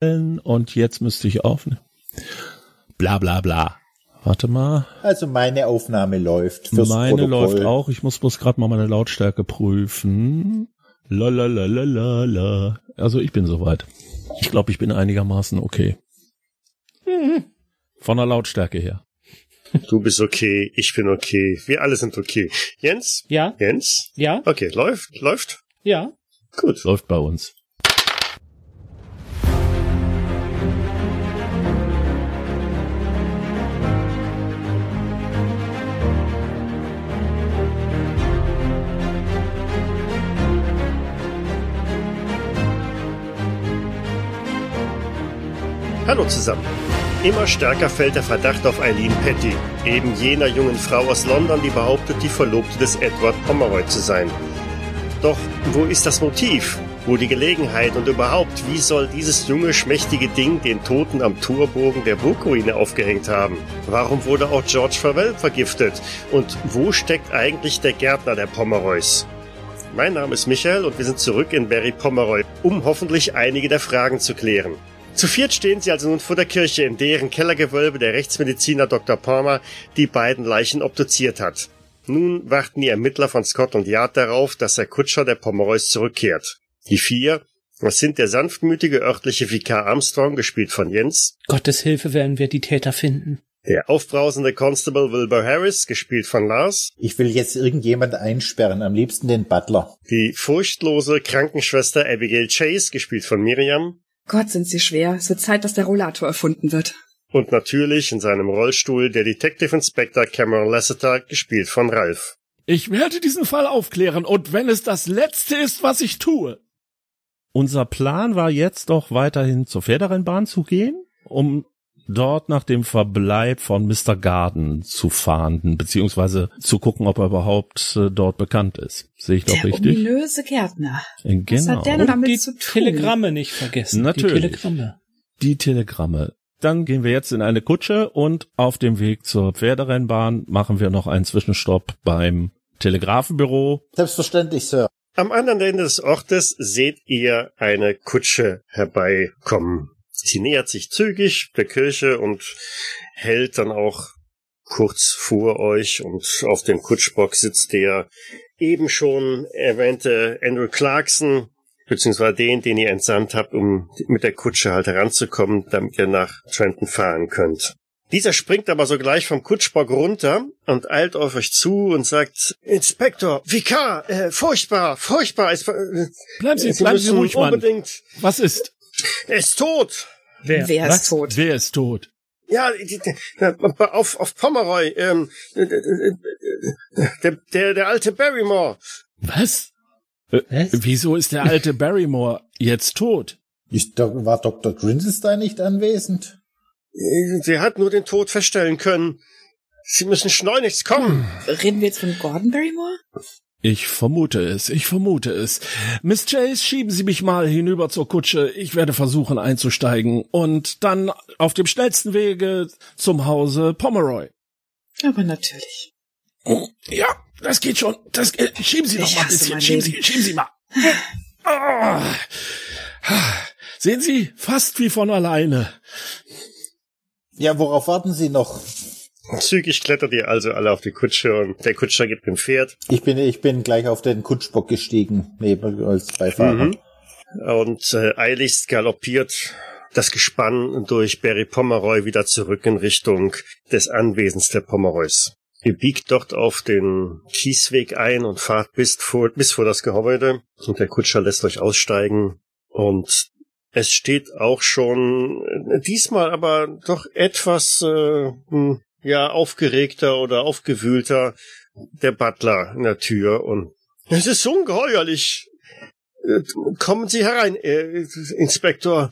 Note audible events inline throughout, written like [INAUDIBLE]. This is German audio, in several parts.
Und jetzt müsste ich aufnehmen. Bla bla bla. Warte mal. Also meine Aufnahme läuft. Fürs Meine Protokoll. läuft auch. Ich muss bloß gerade mal meine Lautstärke prüfen. Lalalala. Also ich bin soweit. Ich glaube, ich bin einigermaßen okay. Von der Lautstärke her. Du bist okay, ich bin okay, wir alle sind okay. Jens? Ja, Jens? ja, Okay, läuft, läuft. ja. Gut. Läuft bei uns. Hallo zusammen. Immer stärker fällt der Verdacht auf Eileen Petty, eben jener jungen Frau aus London, die behauptet, die Verlobte des Edward Pomeroy zu sein. Doch wo ist das Motiv? Wo die Gelegenheit und überhaupt, wie soll dieses junge, schmächtige Ding den Toten am Torbogen der Burgruine aufgehängt haben? Warum wurde auch George Farwell vergiftet? Und wo steckt eigentlich der Gärtner der Pomeroys? Mein Name ist Michael und wir sind zurück in Barry Pomeroy, um hoffentlich einige der Fragen zu klären. Zu viert stehen sie also nun vor der Kirche, in deren Kellergewölbe der Rechtsmediziner Dr. Palmer die beiden Leichen obduziert hat. Nun warten die Ermittler von Scotland Yard darauf, dass der Kutscher der Pomeroys zurückkehrt. Die vier, das sind der sanftmütige örtliche Vikar Armstrong, gespielt von Jens, Gottes Hilfe werden wir die Täter finden. der aufbrausende Constable Wilbur Harris, gespielt von Lars, Ich will jetzt irgendjemand einsperren, am liebsten den Butler. die furchtlose Krankenschwester Abigail Chase, gespielt von Miriam, Gott, sind sie schwer. Es wird Zeit, dass der Rollator erfunden wird. und natürlich in seinem Rollstuhl der Detective Inspector Cameron Lasseter, gespielt von Ralph. Ich werde diesen Fall aufklären und wenn es das Letzte ist, was ich tue. Unser Plan war jetzt doch weiterhin zur Pferderennbahn zu gehen, um dort nach dem Verbleib von Mr. Garden zu fahnden, beziehungsweise zu gucken, ob er überhaupt äh, dort bekannt ist. Sehe ich doch der richtig? ominöse Gärtner. Äh, Was Genau. hat der denn damit die zu tun? Telegramme nicht vergessen. Natürlich. Die Telegramme. Die Telegramme. Dann gehen wir jetzt in eine Kutsche und auf dem Weg zur Pferderennbahn machen wir noch einen Zwischenstopp beim Telegrafenbüro. Selbstverständlich, Sir. Am anderen Ende des Ortes seht ihr eine Kutsche herbeikommen. Sie nähert sich zügig der Kirche und hält dann auch kurz vor euch und auf dem Kutschbock sitzt der eben schon erwähnte Andrew Clarkson, beziehungsweise den, den ihr entsandt habt, um mit der Kutsche halt heranzukommen, damit ihr nach Trenton fahren könnt. Dieser springt aber sogleich vom Kutschbock runter und eilt auf euch zu und sagt, Inspektor, Vikar, äh, furchtbar, furchtbar, es, äh, Bleiben Sie, Sie bleiben Sie ruhig, Mann. unbedingt, Was ist? er ist tot. Wer? Wer Was? ist tot? Wer ist tot? Ja, auf, auf Pomeroy, ähm, äh, äh, äh, der, der, der alte Barrymore. Was? Was? Wieso ist der alte Barrymore jetzt tot? Ist, war Dr. Grinselstein nicht anwesend? Sie hat nur den Tod feststellen können. Sie müssen schleunigst kommen. Reden wir jetzt von Gordon Barrymore? Ich vermute es, ich vermute es. Miss Chase, schieben Sie mich mal hinüber zur Kutsche. Ich werde versuchen einzusteigen und dann auf dem schnellsten Wege zum Hause Pomeroy. Aber natürlich. Ja, das geht schon. Das, äh, schieben Sie doch Ich mal ein hasse bisschen. Schieben Leben. Sie, schieben Sie mal. Ah. Sehen Sie, fast wie von alleine. Ja, worauf warten Sie noch? Zügig klettert ihr also alle auf die Kutsche und der Kutscher gibt dem Pferd. Ich bin, ich bin gleich auf den Kutschbock gestiegen, neben als Beifahrer. Mhm. Und äh, eiligst galoppiert das Gespann durch Barry Pomeroy wieder zurück in Richtung des Anwesens der Pomeroys. Ihr biegt dort auf den Kiesweg ein und fahrt bis vor, bis vor das Gehäuse und der Kutscher lässt euch aussteigen und es steht auch schon äh, diesmal aber doch etwas äh, hm, ja aufgeregter oder aufgewühlter der Butler in der Tür und es ist ungeheuerlich. Kommen Sie herein, äh, Inspektor.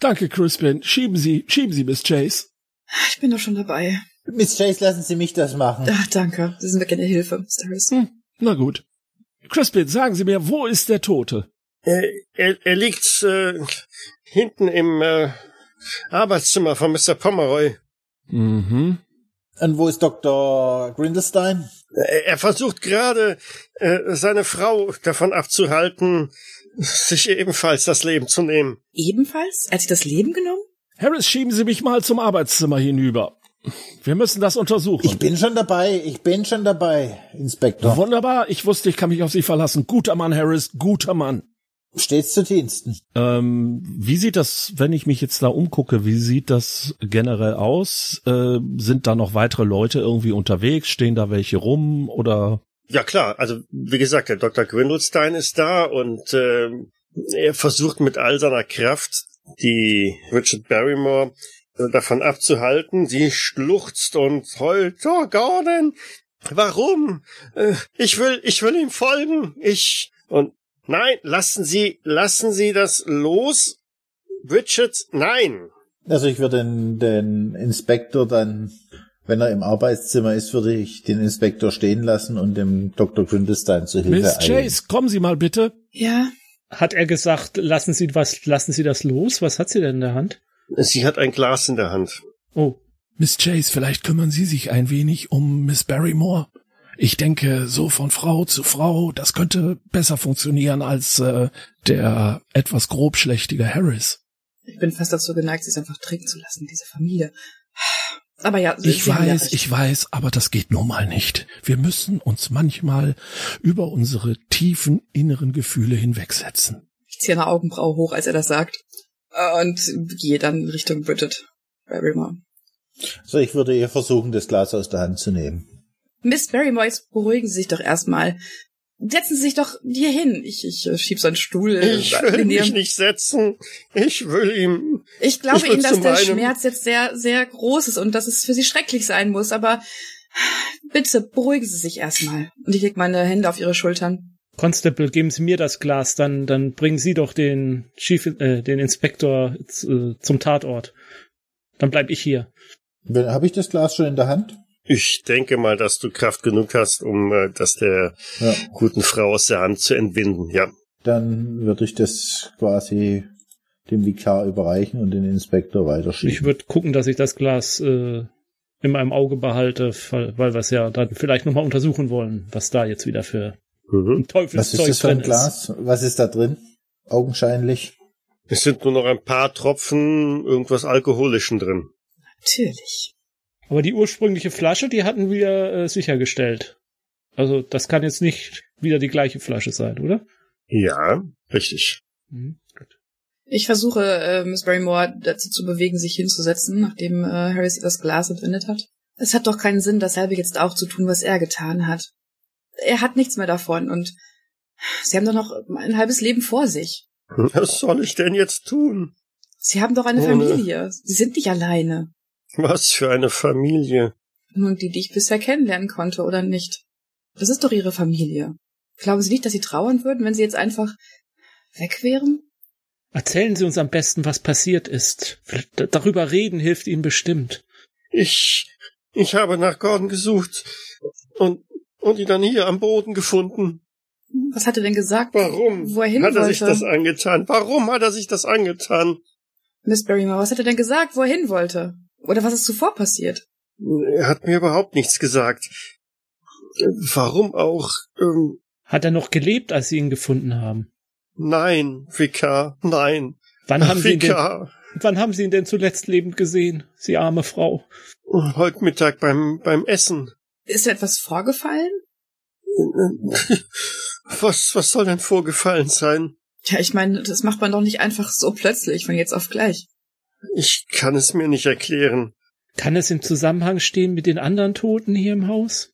Danke, Crispin. Schieben Sie, schieben Sie, Miss Chase. Ich bin doch schon dabei. Miss Chase, lassen Sie mich das machen. Ach, danke. Sie sind wirklich eine Hilfe, Mr. Harris. Hm, na gut. Crispin, sagen Sie mir, wo ist der Tote? Er, er, er liegt äh, hinten im äh, Arbeitszimmer von Mr. Pomeroy. Mhm. Und wo ist Dr. Grindelstein? Er, er versucht gerade, äh, seine Frau davon abzuhalten, sich ebenfalls das Leben zu nehmen. Ebenfalls? Er hat sich das Leben genommen? Harris, schieben Sie mich mal zum Arbeitszimmer hinüber. Wir müssen das untersuchen. Ich bin schon dabei, ich bin schon dabei, Inspektor. Wunderbar, ich wusste, ich kann mich auf Sie verlassen. Guter Mann, Harris, guter Mann. Stets zu Diensten. Ähm, wie sieht das, wenn ich mich jetzt da umgucke, wie sieht das generell aus? Äh, sind da noch weitere Leute irgendwie unterwegs? Stehen da welche rum oder? Ja klar, also wie gesagt, der Dr. Gwindelstein ist da und äh, er versucht mit all seiner Kraft die Richard Barrymore davon abzuhalten. Sie schluchzt und heult. Oh, Gordon, warum? Äh, ich will, ich will ihm folgen. Ich und nein, lassen Sie, lassen Sie das los, Richard. Nein. Also ich würde den, den Inspektor dann, wenn er im Arbeitszimmer ist, würde ich den Inspektor stehen lassen und dem Dr. Grindestein zu Hilfe Miss eilen. Chase, kommen Sie mal bitte. Ja. Hat er gesagt, lassen Sie was, lassen Sie das los? Was hat sie denn in der Hand? Sie hat ein Glas in der Hand. Oh, Miss Chase, vielleicht kümmern Sie sich ein wenig um Miss Barrymore. Ich denke, so von Frau zu Frau, das könnte besser funktionieren als äh, der etwas grobschlächtige Harris. Ich bin fast dazu geneigt, sie es einfach trinken zu lassen, diese Familie. Aber ja, Ich weiß, ich weiß, aber das geht nun mal nicht. Wir müssen uns manchmal über unsere tiefen inneren Gefühle hinwegsetzen. Ich ziehe eine Augenbraue hoch, als er das sagt. Und gehe dann Richtung Bridget. Barrymore. Also ich würde ihr versuchen, das Glas aus der Hand zu nehmen. Miss Barrymore, jetzt beruhigen Sie sich doch erstmal. Setzen Sie sich doch hier hin. Ich, ich äh, schieb so einen Stuhl. Ich will in mich nicht setzen. Ich will ihm. Ich glaube Ich Ihnen, dass der Schmerz jetzt sehr, sehr groß ist und dass es für Sie schrecklich sein muss, aber bitte beruhigen Sie sich erstmal. Und ich leg meine Hände auf Ihre Schultern. Constable, geben Sie mir das Glas, dann, dann bringen Sie doch den Chief, äh, den Inspektor äh, zum Tatort. Dann bleib ich hier. Habe ich das Glas schon in der Hand? Ich denke mal, dass du Kraft genug hast, um äh, das der Ja. guten Frau aus der Hand zu entwinden. Ja. Dann würde ich das quasi dem Vikar überreichen und den Inspektor weiterschieben. Ich würde gucken, dass ich das Glas äh, in meinem Auge behalte, weil, weil wir es ja dann vielleicht nochmal untersuchen wollen, was da jetzt wieder für Mhm. ein Was Teufelszeug ist das für drin ein Glas? Was ist da drin? Augenscheinlich. Es sind nur noch ein paar Tropfen irgendwas Alkoholischen drin. Natürlich. Aber die ursprüngliche Flasche, die hatten wir äh, sichergestellt. Also das kann jetzt nicht wieder die gleiche Flasche sein, oder? Ja, richtig. Mhm. Ich versuche, äh, Miss Barrymore dazu zu bewegen, sich hinzusetzen, nachdem äh, Harris ihr das Glas entwendet hat. Es hat doch keinen Sinn, dasselbe jetzt auch zu tun, was er getan hat. Er hat nichts mehr davon und Sie haben doch noch ein halbes Leben vor sich. Was soll ich denn jetzt tun? Sie haben doch eine Ohne- Familie. Sie sind nicht alleine. Was für eine Familie. Nun, die, die ich bisher kennenlernen konnte, oder nicht? Das ist doch Ihre Familie. Glauben Sie nicht, dass Sie trauern würden, wenn Sie jetzt einfach weg wären? Erzählen Sie uns am besten, was passiert ist. Darüber reden hilft Ihnen bestimmt. Ich, ich habe nach Gordon gesucht und, und ihn dann hier am Boden gefunden. Was hat er denn gesagt? Warum Wo er hin hat er wollte? sich das angetan? Warum hat er sich das angetan? Miss Barrymore, was hat er denn gesagt, wo er hin wollte? Oder was ist zuvor passiert? Er hat mir überhaupt nichts gesagt. Warum auch? Ähm, Hat er noch gelebt, als Sie ihn gefunden haben? nein, Vikar, nein. Wann haben, Sie ihn denn, Vikar, wann haben Sie ihn denn zuletzt lebend gesehen, Sie arme Frau? heute Mittag beim, beim Essen. Ist da etwas vorgefallen? [LAUGHS] Was, was soll denn vorgefallen sein? Ja, ich meine, das macht man doch nicht einfach so plötzlich, von jetzt auf gleich. Ich kann es mir nicht erklären. Kann es im Zusammenhang stehen mit den anderen Toten hier im Haus?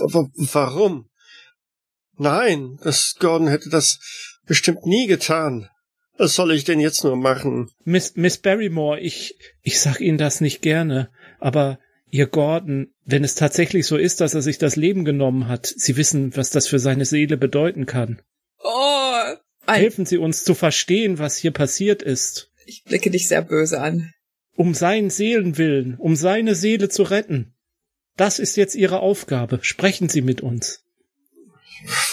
Aber warum? Nein, das Gordon hätte das bestimmt nie getan. Was soll ich denn jetzt nur machen? Miss, Miss Barrymore, ich, ich sag Ihnen das nicht gerne, aber Ihr Gordon, wenn es tatsächlich so ist, dass er sich das Leben genommen hat, Sie wissen, was das für seine Seele bedeuten kann. Oh! Helfen Sie uns zu verstehen, was hier passiert ist. Ich blicke dich sehr böse an. Um seinen Seelenwillen, um seine Seele zu retten. Das ist jetzt Ihre Aufgabe. Sprechen Sie mit uns.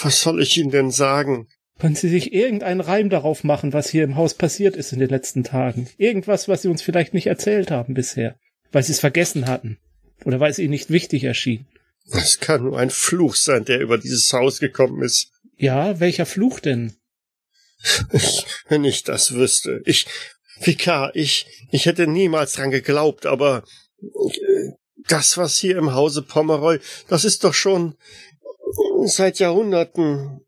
Was soll ich Ihnen denn sagen? Können Sie sich irgendeinen Reim darauf machen, was hier im Haus passiert ist in den letzten Tagen? Irgendwas, was Sie uns vielleicht nicht erzählt haben bisher, weil Sie es vergessen hatten oder weil es Ihnen nicht wichtig erschien. Das kann nur ein Fluch sein, der über dieses Haus gekommen ist. Ja, welcher Fluch denn? Ich, wenn ich das wüsste. Ich, Vikar, ich, ich hätte niemals dran geglaubt, aber äh, das, was hier im Hause Pomeroy, das ist doch schon seit Jahrhunderten.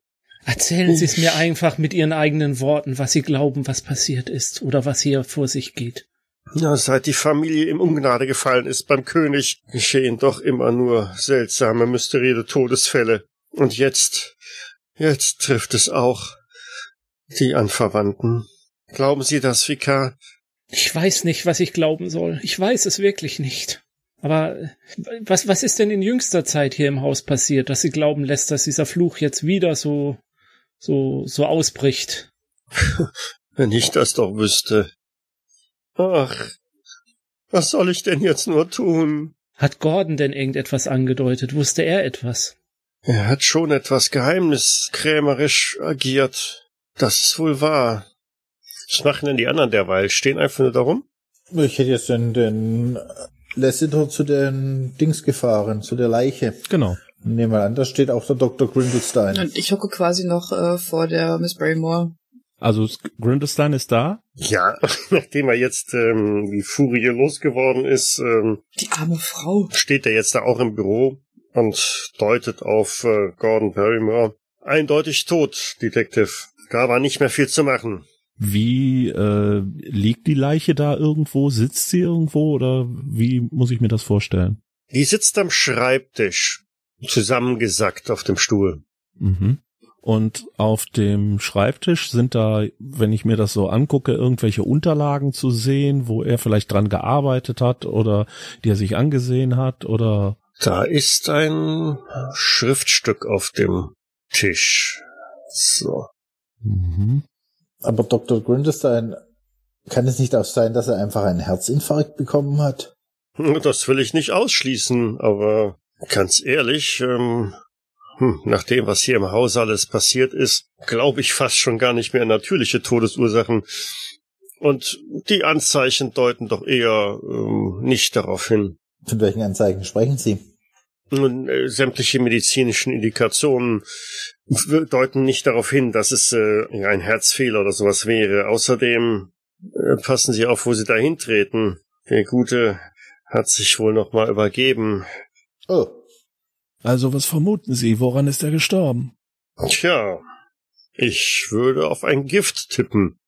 Erzählen Sie es mir einfach mit Ihren eigenen Worten, was Sie glauben, was passiert ist oder was hier vor sich geht. Ja, seit die Familie im Ungnade gefallen ist beim König, geschehen doch immer nur seltsame, mysteriöse Todesfälle. Und jetzt, jetzt trifft es auch die Anverwandten. Glauben Sie das, Vikar? Ich weiß nicht, was ich glauben soll. Ich weiß es wirklich nicht. Aber was, was ist denn in jüngster Zeit hier im Haus passiert, dass Sie glauben lässt, dass dieser Fluch jetzt wieder so, so, so ausbricht? [LAUGHS] Wenn ich das doch wüsste. Ach, was soll ich denn jetzt nur tun? Hat Gordon denn irgendetwas angedeutet? Wusste er etwas? Er hat schon etwas geheimniskrämerisch agiert. Das ist wohl wahr. Was machen denn die anderen derweil? Stehen einfach nur darum? Ich hätte jetzt den, den Lassiter zu den Dings gefahren, zu der Leiche. Genau. Nehmen wir an, da steht auch der Dr. Grindelstein. Und ich hocke quasi noch äh, vor der Miss Barrymore. Also Grindelstein ist da. Ja, [LAUGHS] nachdem er jetzt ähm, wie Furie losgeworden ist, ähm, Die arme Frau. steht er jetzt da auch im Büro und deutet auf äh, Gordon Barrymore. Eindeutig tot, Detective. Da war nicht mehr viel zu machen. Wie äh, liegt die Leiche da irgendwo? Sitzt sie irgendwo oder wie muss ich mir das vorstellen? Die sitzt am Schreibtisch, zusammengesackt auf dem Stuhl. Mhm. Und auf dem Schreibtisch sind da, wenn ich mir das so angucke, irgendwelche Unterlagen zu sehen, wo er vielleicht dran gearbeitet hat oder die er sich angesehen hat oder Da ist ein Schriftstück auf dem Tisch. So. mhm. Aber Dr. Grindelstein, kann es nicht auch sein, dass er einfach einen Herzinfarkt bekommen hat? Das will ich nicht ausschließen, aber ganz ehrlich, ähm, hm, nach dem, was hier im Haus alles passiert ist, glaube ich fast schon gar nicht mehr an natürliche Todesursachen. Und die Anzeichen deuten doch eher ähm, nicht darauf hin. Von welchen Anzeigen sprechen Sie? Nun, äh, sämtliche medizinischen Indikationen deuten nicht darauf hin, dass es äh, ein Herzfehler oder sowas wäre. Außerdem äh, passen Sie auf, wo Sie dahin treten. Der Gute hat sich wohl noch mal übergeben. Oh, Also was vermuten Sie? Woran ist er gestorben? Tja, ich würde auf ein Gift tippen.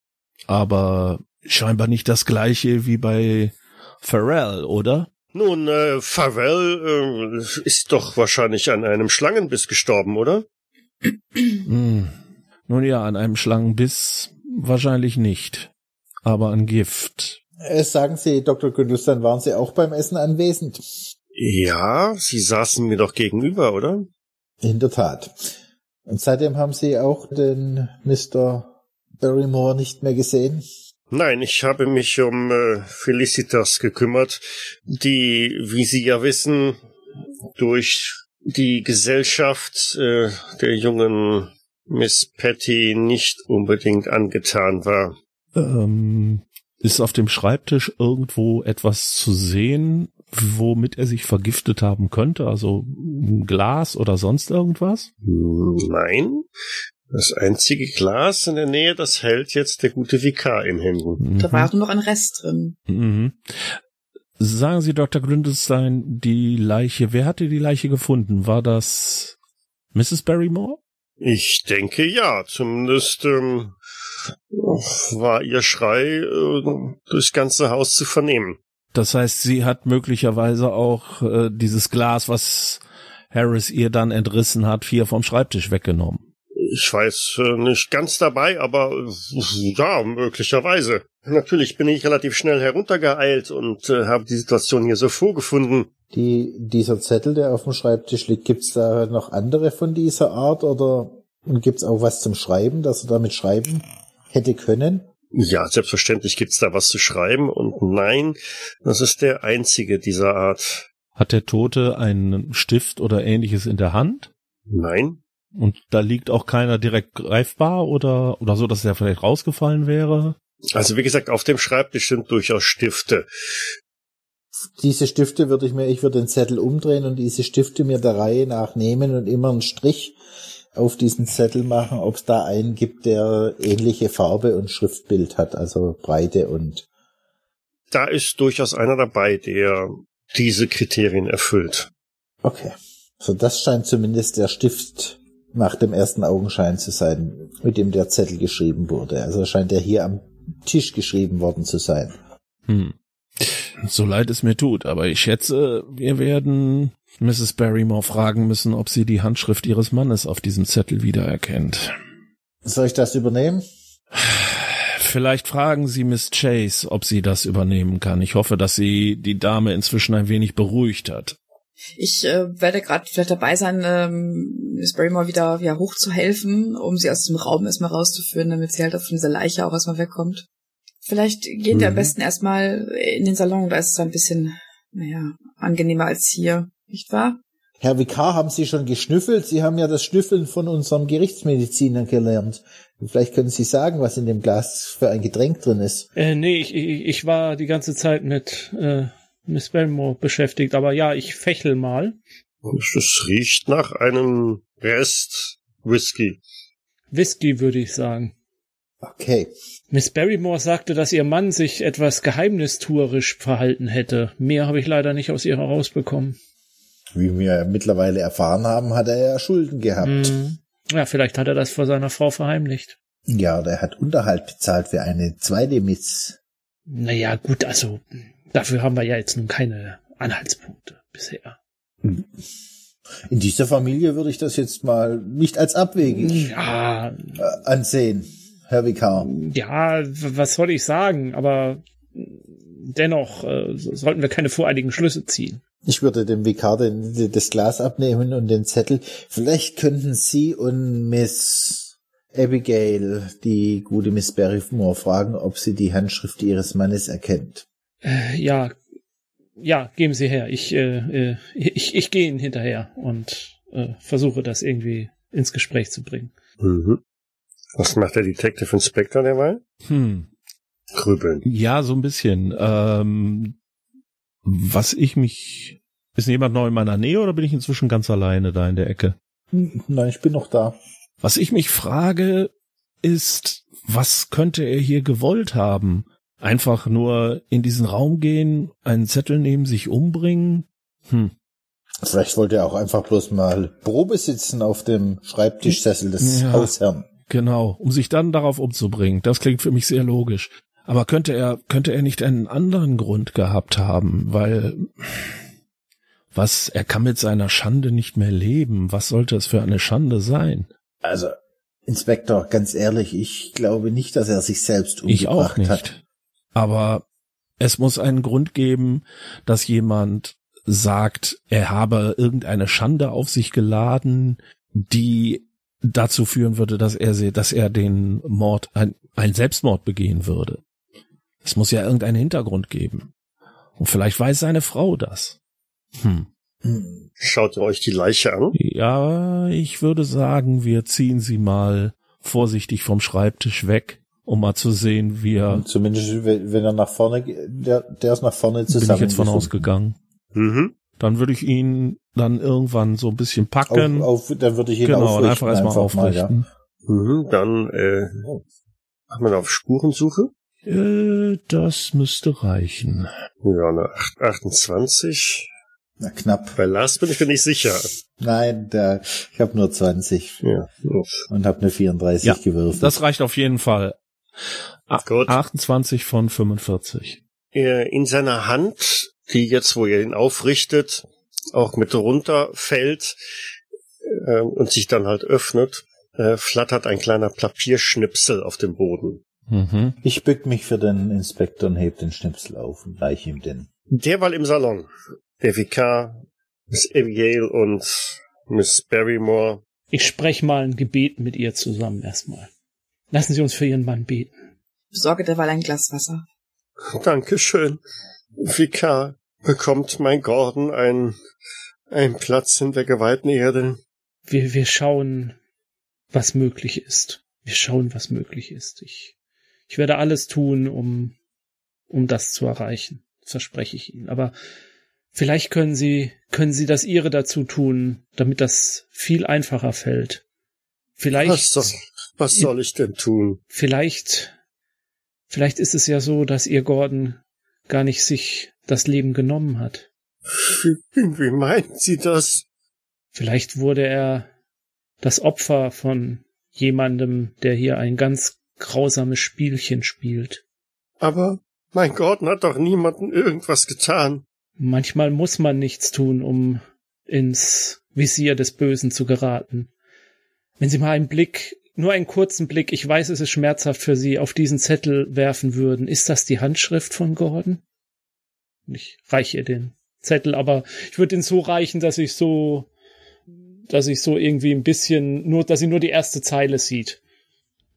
Aber scheinbar nicht das gleiche wie bei Pharrell, oder? Nun, äh, Farwell äh, ist doch wahrscheinlich an einem Schlangenbiss gestorben, oder? Hm. Nun ja, an einem Schlangenbiss wahrscheinlich nicht. Aber an Gift. äh, sagen Sie, Dr. Grindelstein, waren Sie auch beim Essen anwesend? Ja, Sie saßen mir doch gegenüber, oder? In der Tat. Und seitdem haben Sie auch den Mr. Barrymore nicht mehr gesehen? Nein, ich habe mich um äh, Felicitas gekümmert, die, wie Sie ja wissen, durch die Gesellschaft äh, der jungen Miss Patty nicht unbedingt angetan war. Ähm, ist auf dem Schreibtisch irgendwo etwas zu sehen, womit er sich vergiftet haben könnte? Also ein Glas oder sonst irgendwas? Nein, das einzige Glas in der Nähe, das hält jetzt der gute Vikar in Händen. Da Mhm. war nur noch ein Rest drin. Mhm. Sagen Sie, Dr. Grindelstein, die Leiche, wer hatte die Leiche gefunden? War das Mrs. Barrymore? Ich denke ja, zumindest ähm, war ihr Schrei äh, durchs ganze Haus zu vernehmen. Das heißt, sie hat möglicherweise auch äh, dieses Glas, was Harris ihr dann entrissen hat, hier vom Schreibtisch weggenommen. Ich weiß äh, nicht ganz dabei, aber äh, ja, möglicherweise. Natürlich bin ich relativ schnell heruntergeeilt und äh, habe die Situation hier so vorgefunden. Die, dieser Zettel, der auf dem Schreibtisch liegt, gibt's da noch andere von dieser Art oder gibt's auch was zum Schreiben, dass er damit schreiben hätte können? Ja, selbstverständlich gibt's da was zu schreiben und nein, das ist der einzige dieser Art. Hat der Tote einen Stift oder ähnliches in der Hand? Nein, Und da liegt auch keiner direkt greifbar oder, oder so, dass der vielleicht rausgefallen wäre? also wie gesagt, auf dem Schreibtisch sind durchaus Stifte. Diese Stifte würde ich mir, ich würde den Zettel umdrehen und diese Stifte mir der Reihe nach nehmen und immer einen Strich auf diesen Zettel machen, ob es da einen gibt, der ähnliche Farbe und Schriftbild hat, also Breite und. Da ist durchaus einer dabei, der diese Kriterien erfüllt. Okay. So, das scheint zumindest der Stift nach dem ersten Augenschein zu sein, mit dem der Zettel geschrieben wurde. Also scheint er hier am Tisch geschrieben worden zu sein. Hm. So leid es mir tut, aber ich schätze, wir werden Mrs. Barrymore fragen müssen, ob sie die Handschrift ihres Mannes auf diesem Zettel wiedererkennt. Soll ich das übernehmen? Vielleicht fragen Sie Miss Chase, ob sie das übernehmen kann. Ich hoffe, dass sie die Dame inzwischen ein wenig beruhigt hat. Ich äh, werde gerade vielleicht dabei sein, ähm, Miss Barrymore wieder, wieder hochzuhelfen, um sie aus dem Raum erstmal rauszuführen, damit sie halt von dieser Leiche auch erstmal wegkommt. Vielleicht gehen mhm. wir am besten erstmal in den Salon, da ist es ein bisschen, naja, angenehmer als hier, nicht wahr? Herr Vikar, haben Sie schon geschnüffelt? Sie haben ja das Schnüffeln von unserem Gerichtsmediziner gelernt. Vielleicht können Sie sagen, was in dem Glas für ein Getränk drin ist. Äh, nee, ich, ich war die ganze Zeit mit äh, Miss Belmore beschäftigt, aber ja, ich fächel mal. Das riecht nach einem Rest Whisky. Whisky, würde ich sagen. Okay. Miss Barrymore sagte, dass ihr Mann sich etwas geheimnistuerisch verhalten hätte. Mehr habe ich leider nicht aus ihr herausbekommen. Wie wir mittlerweile erfahren haben, hat er ja Schulden gehabt. Mm. Ja, vielleicht hat er das vor seiner Frau verheimlicht. Ja, oder er hat Unterhalt bezahlt für eine zweite Miss. Naja, gut, also dafür haben wir ja jetzt nun keine Anhaltspunkte bisher. In dieser Familie würde ich das jetzt mal nicht als abwegig ja. Äh, ansehen. Herr Vikar. Ja, was soll ich sagen? Aber dennoch äh, sollten wir keine voreiligen Schlüsse ziehen. Ich würde dem Vikar den, das Glas abnehmen und den Zettel. Vielleicht könnten Sie und Miss Abigail, die gute Miss Barrymore, fragen, ob sie die Handschrift ihres Mannes erkennt. Äh, ja, ja, geben Sie her. Ich, äh, äh ich, ich gehe Ihnen hinterher und äh, versuche das irgendwie ins Gespräch zu bringen. Mhm. Was macht der Detective Inspector derweil? Hm. Grübeln. Ja, so ein bisschen. Ähm, was ich mich. Ist jemand noch in meiner Nähe oder bin ich inzwischen ganz alleine da in der Ecke? Nein, ich bin noch da. Was ich mich frage, ist, was könnte er hier gewollt haben? Einfach nur in diesen Raum gehen, einen Zettel nehmen, sich umbringen? Hm. Vielleicht wollte er auch einfach bloß mal Probe sitzen auf dem Schreibtischsessel des ja. Hausherrn. Genau, um sich dann darauf umzubringen. Das klingt für mich sehr logisch. Aber könnte er, könnte er nicht einen anderen Grund gehabt haben? Weil, was, er kann mit seiner Schande nicht mehr leben. Was sollte es für eine Schande sein? Also, Inspektor, ganz ehrlich, ich glaube nicht, dass er sich selbst umgebracht ich auch nicht. hat. Aber es muss einen Grund geben, dass jemand sagt, er habe irgendeine Schande auf sich geladen, die dazu führen würde, dass er, dass er den Mord, ein, ein Selbstmord begehen würde. Es muss ja irgendeinen Hintergrund geben. Und vielleicht weiß seine Frau das. Hm. Schaut ihr euch die Leiche an? Ja, ich würde sagen, wir ziehen sie mal vorsichtig vom Schreibtisch weg, um mal zu sehen, wie er. Zumindest wenn er nach vorne, der, der ist nach vorne zusammen. Bin ich jetzt von ausgegangen. Mhm. Dann würde ich ihn dann irgendwann so ein bisschen packen. Auf, auf, dann würde ich ihn genau, aufrichten. einfach erstmal einfach aufrichten. Mal, ja. mhm, dann äh, machen wir auf Spurensuche. Äh, das müsste reichen. Ja, eine 28. Na, knapp. Bei Lars bin ich mir nicht sicher. Nein, der, ich habe nur 20. Ja. Und habe eine 34 ja, gewürfelt. Das reicht auf jeden Fall. Gut. 28 von 45. In seiner Hand, die jetzt, wo ihr ihn aufrichtet, auch mit runterfällt äh, und sich dann halt öffnet, äh, flattert ein kleiner Papierschnipsel auf dem Boden. Mhm. Ich bück mich für den Inspektor und heb den Schnipsel auf und reich ihm den. Derweil im Salon. Der Vikar, Miss Abigail und Miss Barrymore. Ich sprech mal ein Gebet mit ihr zusammen erstmal. Lassen Sie uns für Ihren Mann beten. Besorge derweil ein Glas Wasser. Dankeschön. Vikar, bekommt mein Gordon ein, ein Platz in der geweihten Erde? Wir, wir schauen, was möglich ist. Wir schauen, was möglich ist. Ich ich werde alles tun, um, um das zu erreichen. Das verspreche ich Ihnen. Aber vielleicht können Sie, können Sie das Ihre dazu tun, damit das viel einfacher fällt. vielleicht. Was soll, was soll ich denn tun? Vielleicht, vielleicht ist es ja so, dass ihr Gordon gar nicht sich das Leben genommen hat. Wie, wie meinen Sie das? Vielleicht wurde er das Opfer von jemandem, der hier ein ganz grausames Spielchen spielt. Aber mein Gordon hat doch niemanden irgendwas getan. Manchmal muss man nichts tun, um ins Visier des Bösen zu geraten. Wenn Sie mal einen Blick, nur einen kurzen Blick, ich weiß, es ist schmerzhaft für Sie, auf diesen Zettel werfen würden, ist das die Handschrift von Gordon? Ich reiche ihr den Zettel, aber ich würde ihn so reichen, dass ich so, dass ich so irgendwie ein bisschen, nur, dass sie nur die erste Zeile sieht.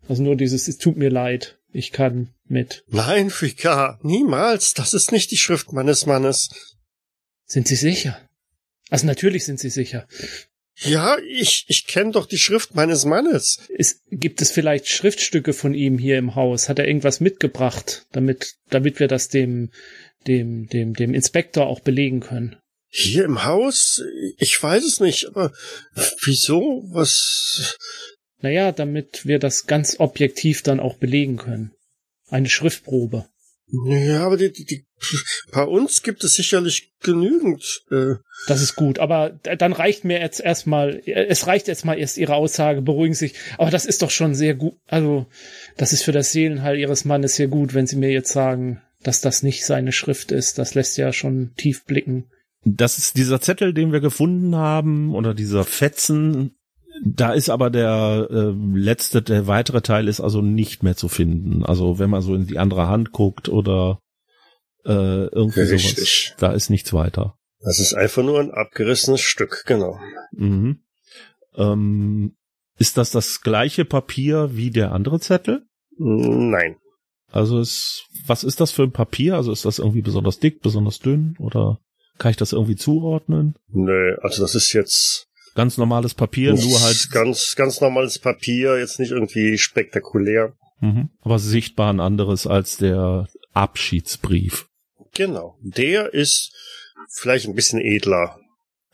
Also nur dieses, es tut mir leid, ich kann mit. Nein, Fika, niemals. Das ist nicht die Schrift meines Mannes. Sind Sie sicher? Also natürlich sind Sie sicher. Ja, ich, ich kenne doch die Schrift meines Mannes. Ist, gibt es vielleicht Schriftstücke von ihm hier im Haus? Hat er irgendwas mitgebracht, damit, damit wir das dem, dem, dem, dem Inspektor auch belegen können? Hier im Haus? Ich weiß es nicht, aber wieso? Was? Naja, damit wir das ganz objektiv dann auch belegen können. Eine Schriftprobe. Ja, aber die, die, die, bei uns gibt es sicherlich genügend. Äh, Das ist gut, aber dann reicht mir jetzt erstmal, es reicht jetzt mal erst Ihre Aussage, beruhigen Sie sich. Aber das ist doch schon sehr gut, also das ist für das Seelenheil Ihres Mannes sehr gut, wenn Sie mir jetzt sagen, dass das nicht seine Schrift ist. Das lässt ja schon tief blicken. Das ist dieser Zettel, den wir gefunden haben, oder dieser Fetzen. Da ist aber der äh, letzte, der weitere Teil ist also nicht mehr zu finden. Also wenn man so in die andere Hand guckt oder äh, irgendwie Richtig. sowas, da ist nichts weiter. das ist einfach nur ein abgerissenes Stück, genau. Mhm. Ähm, ist das das gleiche Papier wie der andere Zettel? Nein. Also ist, was ist das für ein Papier? Also ist das irgendwie besonders dick, besonders dünn oder kann ich das irgendwie zuordnen? Nö, also das ist jetzt Ganz normales Papier, nur halt, ganz, ganz normales Papier, jetzt nicht irgendwie spektakulär. mhm. aber sichtbar ein anderes als der Abschiedsbrief. Genau. Der ist vielleicht ein bisschen edler.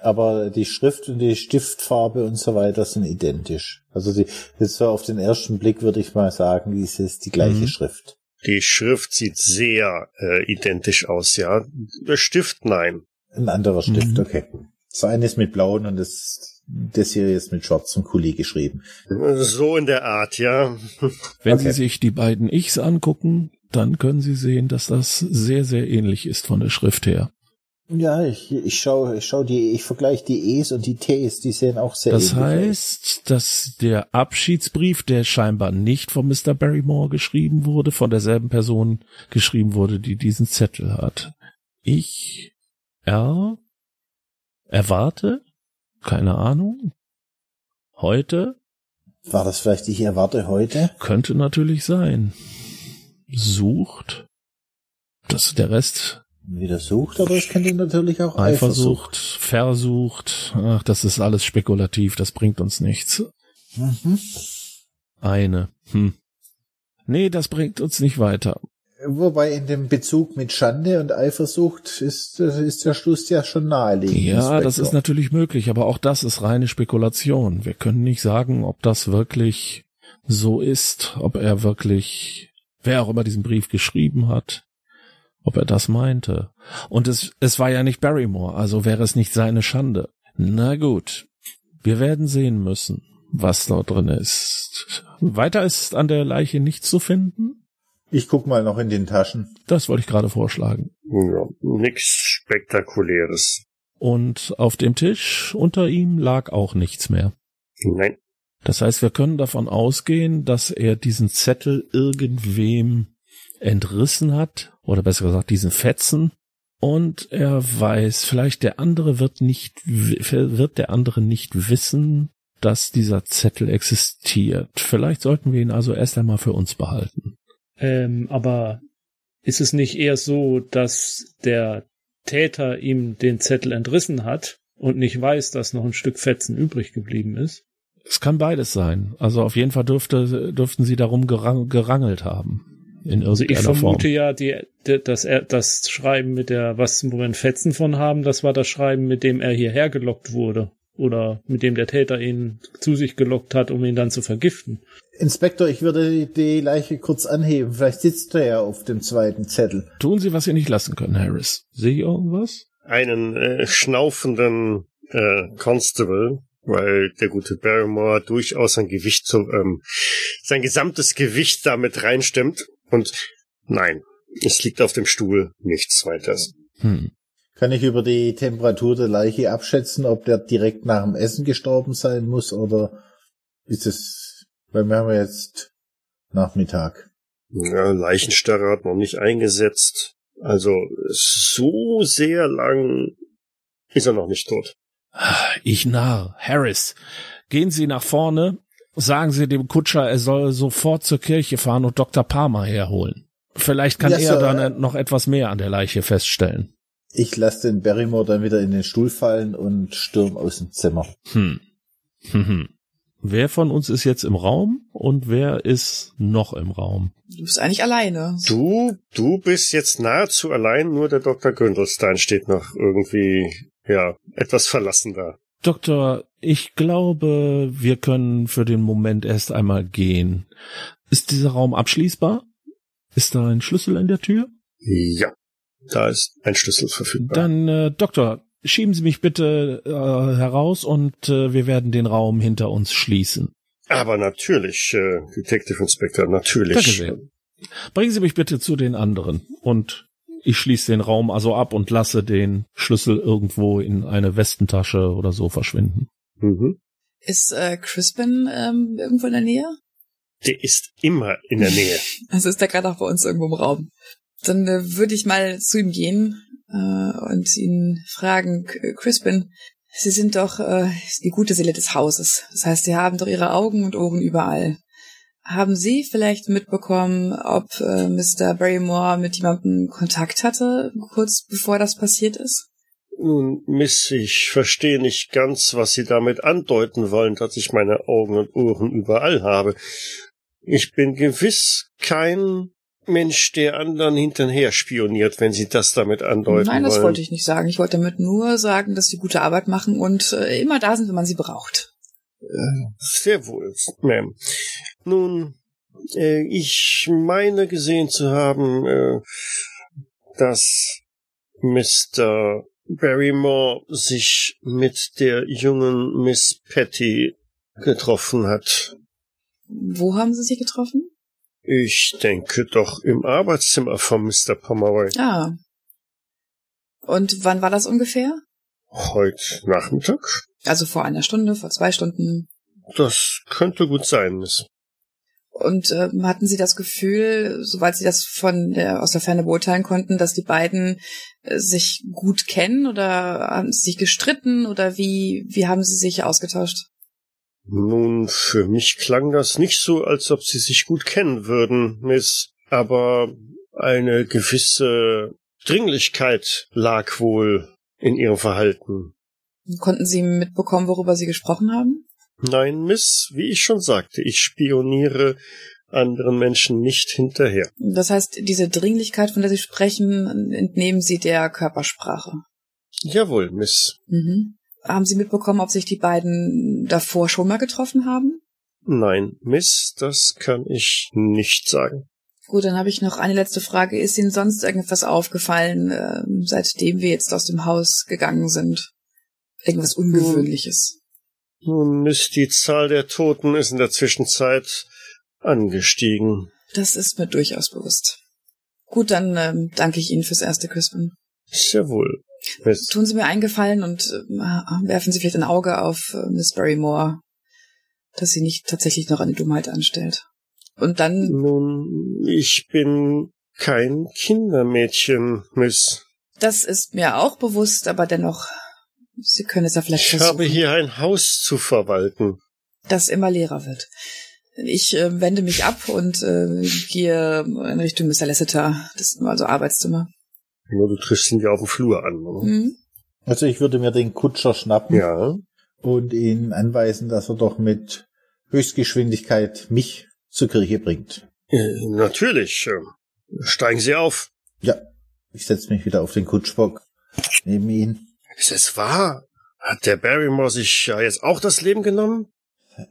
Aber die Schrift und die Stiftfarbe und so weiter sind identisch. Also die, jetzt so auf den ersten Blick würde ich mal sagen, ist die gleiche Mhm. Schrift. Die Schrift sieht sehr äh, identisch aus, ja. Der Stift, nein. Ein anderer Stift, Mhm. okay. Das eine ist mit blauen und das, das hier ist mit schwarzem Kuli geschrieben. So in der Art, ja. Wenn Okay. Sie sich die beiden Ichs angucken, dann können Sie sehen, dass das sehr, sehr ähnlich ist von der Schrift her. Ja, ich, ich schau, ich schau die, ich vergleiche die E's und die T's, die sehen auch sehr Das ähnlich aus. heißt, dass der Abschiedsbrief, der scheinbar nicht von Mr. Barrymore geschrieben wurde, von derselben Person geschrieben wurde, die diesen Zettel hat. Ich er erwarte, keine Ahnung, heute War das vielleicht ich erwarte heute? könnte natürlich sein. Sucht, das der Rest Wieder sucht, aber es könnte natürlich auch Eifersucht. Eifersucht, versucht, ach, das ist alles spekulativ, das bringt uns nichts. Mhm. Eine, hm. Nee, das bringt uns nicht weiter. Wobei in dem Bezug mit Schande und Eifersucht ist, ist der Schluss ja schon naheliegend. Ja, das Inspektor. ist natürlich möglich, aber auch das ist reine Spekulation. Wir können nicht sagen, ob das wirklich so ist, ob er wirklich, wer auch immer diesen Brief geschrieben hat, ob er das meinte. Und es, es war ja nicht Barrymore, also wäre es nicht seine Schande. Na gut, wir werden sehen müssen, was dort drin ist. Weiter ist an der Leiche nichts zu finden. Ich guck mal noch in den Taschen. Das wollte ich gerade vorschlagen. ja. Nix Spektakuläres. Und auf dem Tisch unter ihm lag auch nichts mehr. Nein. Das heißt, wir können davon ausgehen, dass er diesen Zettel irgendwem entrissen hat, oder besser gesagt diesen Fetzen, und er weiß, vielleicht der andere wird nicht, wird der andere nicht wissen, dass dieser Zettel existiert. Vielleicht sollten wir ihn also erst einmal für uns behalten. Ähm, aber ist es nicht eher so, dass der Täter ihm den Zettel entrissen hat und nicht weiß, dass noch ein Stück Fetzen übrig geblieben ist? Es kann beides sein. Also auf jeden Fall dürfte, dürften sie darum gerang, gerangelt haben. In Also ich irgendeiner vermute Form. ja, die, die, dass er das Schreiben mit der, was wo wir ein Fetzen von haben, das war das Schreiben, mit dem er hierher gelockt wurde. Oder mit dem der Täter ihn zu sich gelockt hat, um ihn dann zu vergiften. Inspektor, ich würde die Leiche kurz anheben. Vielleicht sitzt er ja auf dem zweiten Zettel. Tun Sie, was Sie nicht lassen können, Harris. Sehe ich irgendwas? Einen äh, schnaufenden äh, Constable, weil der gute Barrymore durchaus sein Gewicht so, ähm, sein gesamtes Gewicht damit reinstimmt. Und nein, es liegt auf dem Stuhl nichts weiters. Hm. Kann ich über die Temperatur der Leiche abschätzen, ob der direkt nach dem Essen gestorben sein muss oder ist es, weil wir haben jetzt Nachmittag. Ja, Leichenstarre hat noch nicht eingesetzt. Also so sehr lang ist er noch nicht tot. Ich Narr. Harris, gehen Sie nach vorne, sagen Sie dem Kutscher, er soll sofort zur Kirche fahren und Dr. Palmer herholen. Vielleicht kann Ja, er Sir. dann noch etwas mehr an der Leiche feststellen. Ich lasse den Barrymore dann wieder in den Stuhl fallen und stürm aus dem Zimmer. Hm. Hm, hm. Wer von uns ist jetzt im Raum und wer ist noch im Raum? Du bist eigentlich alleine. Du, du bist jetzt nahezu allein, nur der Dr. Gündelstein steht noch irgendwie, ja, etwas verlassen da. Doktor, ich glaube, wir können für den Moment erst einmal gehen. Ist dieser Raum abschließbar? Ist da ein Schlüssel in der Tür? Ja, da ist ein Schlüssel verfügbar. Dann, äh, Doktor, schieben Sie mich bitte äh, heraus und äh, wir werden den Raum hinter uns schließen. Aber natürlich, äh, Detective Inspector, natürlich. Danke sehr. Bringen Sie mich bitte zu den anderen und ich schließe den Raum also ab und lasse den Schlüssel irgendwo in eine Westentasche oder so verschwinden. Mhm. Ist äh, Crispin ähm, irgendwo in der Nähe? Der ist immer in der Nähe. [LAUGHS] Also ist er gerade auch bei uns irgendwo im Raum. Dann äh, würde ich mal zu ihm gehen äh, und ihn fragen, K- Crispin, Sie sind doch äh, die gute Seele des Hauses. Das heißt, Sie haben doch Ihre Augen und Ohren überall. Haben Sie vielleicht mitbekommen, ob äh, Mr. Barrymore mit jemandem Kontakt hatte, kurz bevor das passiert ist? Nun, Miss, ich verstehe nicht ganz, was Sie damit andeuten wollen, dass ich meine Augen und Ohren überall habe. Ich bin gewiss kein Mensch, der anderen hinterher spioniert, wenn Sie das damit andeuten Nein, das wollen. wollte ich nicht sagen. Ich wollte damit nur sagen, dass Sie gute Arbeit machen und äh, immer da sind, wenn man sie braucht. Sehr wohl, Ma'am. Nun, äh, ich meine gesehen zu haben, äh, dass Mr. Barrymore sich mit der jungen Miss Patty getroffen hat. Wo haben Sie sie getroffen? Ich denke doch im Arbeitszimmer von Mr. Pomeroy. Ah. Und wann war das ungefähr? Heute Nachmittag? Also vor einer Stunde, vor zwei Stunden. Das könnte gut sein, Miss. Und ähm, hatten Sie das Gefühl, soweit Sie das von der aus der Ferne beurteilen konnten, dass die beiden äh, sich gut kennen oder haben sie sich gestritten oder wie wie haben Sie sich ausgetauscht? Nun, für mich klang das nicht so, als ob sie sich gut kennen würden, Miss. Aber eine gewisse Dringlichkeit lag wohl in ihrem Verhalten. Konnten Sie mitbekommen, worüber Sie gesprochen haben? Nein, Miss, wie ich schon sagte, ich spioniere anderen Menschen nicht hinterher. Das heißt, diese Dringlichkeit, von der Sie sprechen, entnehmen Sie der Körpersprache. Jawohl, Miss. Mhm. Haben Sie mitbekommen, ob sich die beiden davor schon mal getroffen haben? Nein, Miss, das kann ich nicht sagen. Gut, dann habe ich noch eine letzte Frage. Ist Ihnen sonst irgendwas aufgefallen, äh, seitdem wir jetzt aus dem Haus gegangen sind? Irgendwas Ungewöhnliches? Nun, Miss, die Zahl der Toten ist in der Zwischenzeit angestiegen. Das ist mir durchaus bewusst. Gut, dann ähm, danke ich Ihnen fürs erste Crispin. Sehr wohl, Miss. Tun Sie mir einen Gefallen und äh, werfen Sie vielleicht ein Auge auf äh, Miss Barrymore, dass sie nicht tatsächlich noch eine Dummheit anstellt. Und dann, Nun, ich bin kein Kindermädchen, Miss. das ist mir auch bewusst, aber dennoch, Sie können es ja vielleicht Ich versuchen. habe hier ein Haus zu verwalten. das immer leerer wird. Ich äh, wende mich ab und äh, gehe in Richtung Mr. Lasseter, das ist also Arbeitszimmer. Nur du triffst ihn ja auf dem Flur an. oder? Mhm. Also ich würde mir den Kutscher schnappen Ja. und ihn anweisen, dass er doch mit Höchstgeschwindigkeit mich zur Kirche bringt. Äh, natürlich. äh, Steigen Sie auf. Ja, ich setze mich wieder auf den Kutschbock neben ihn. Ist es wahr? Hat der Barrymore sich ja jetzt auch das Leben genommen?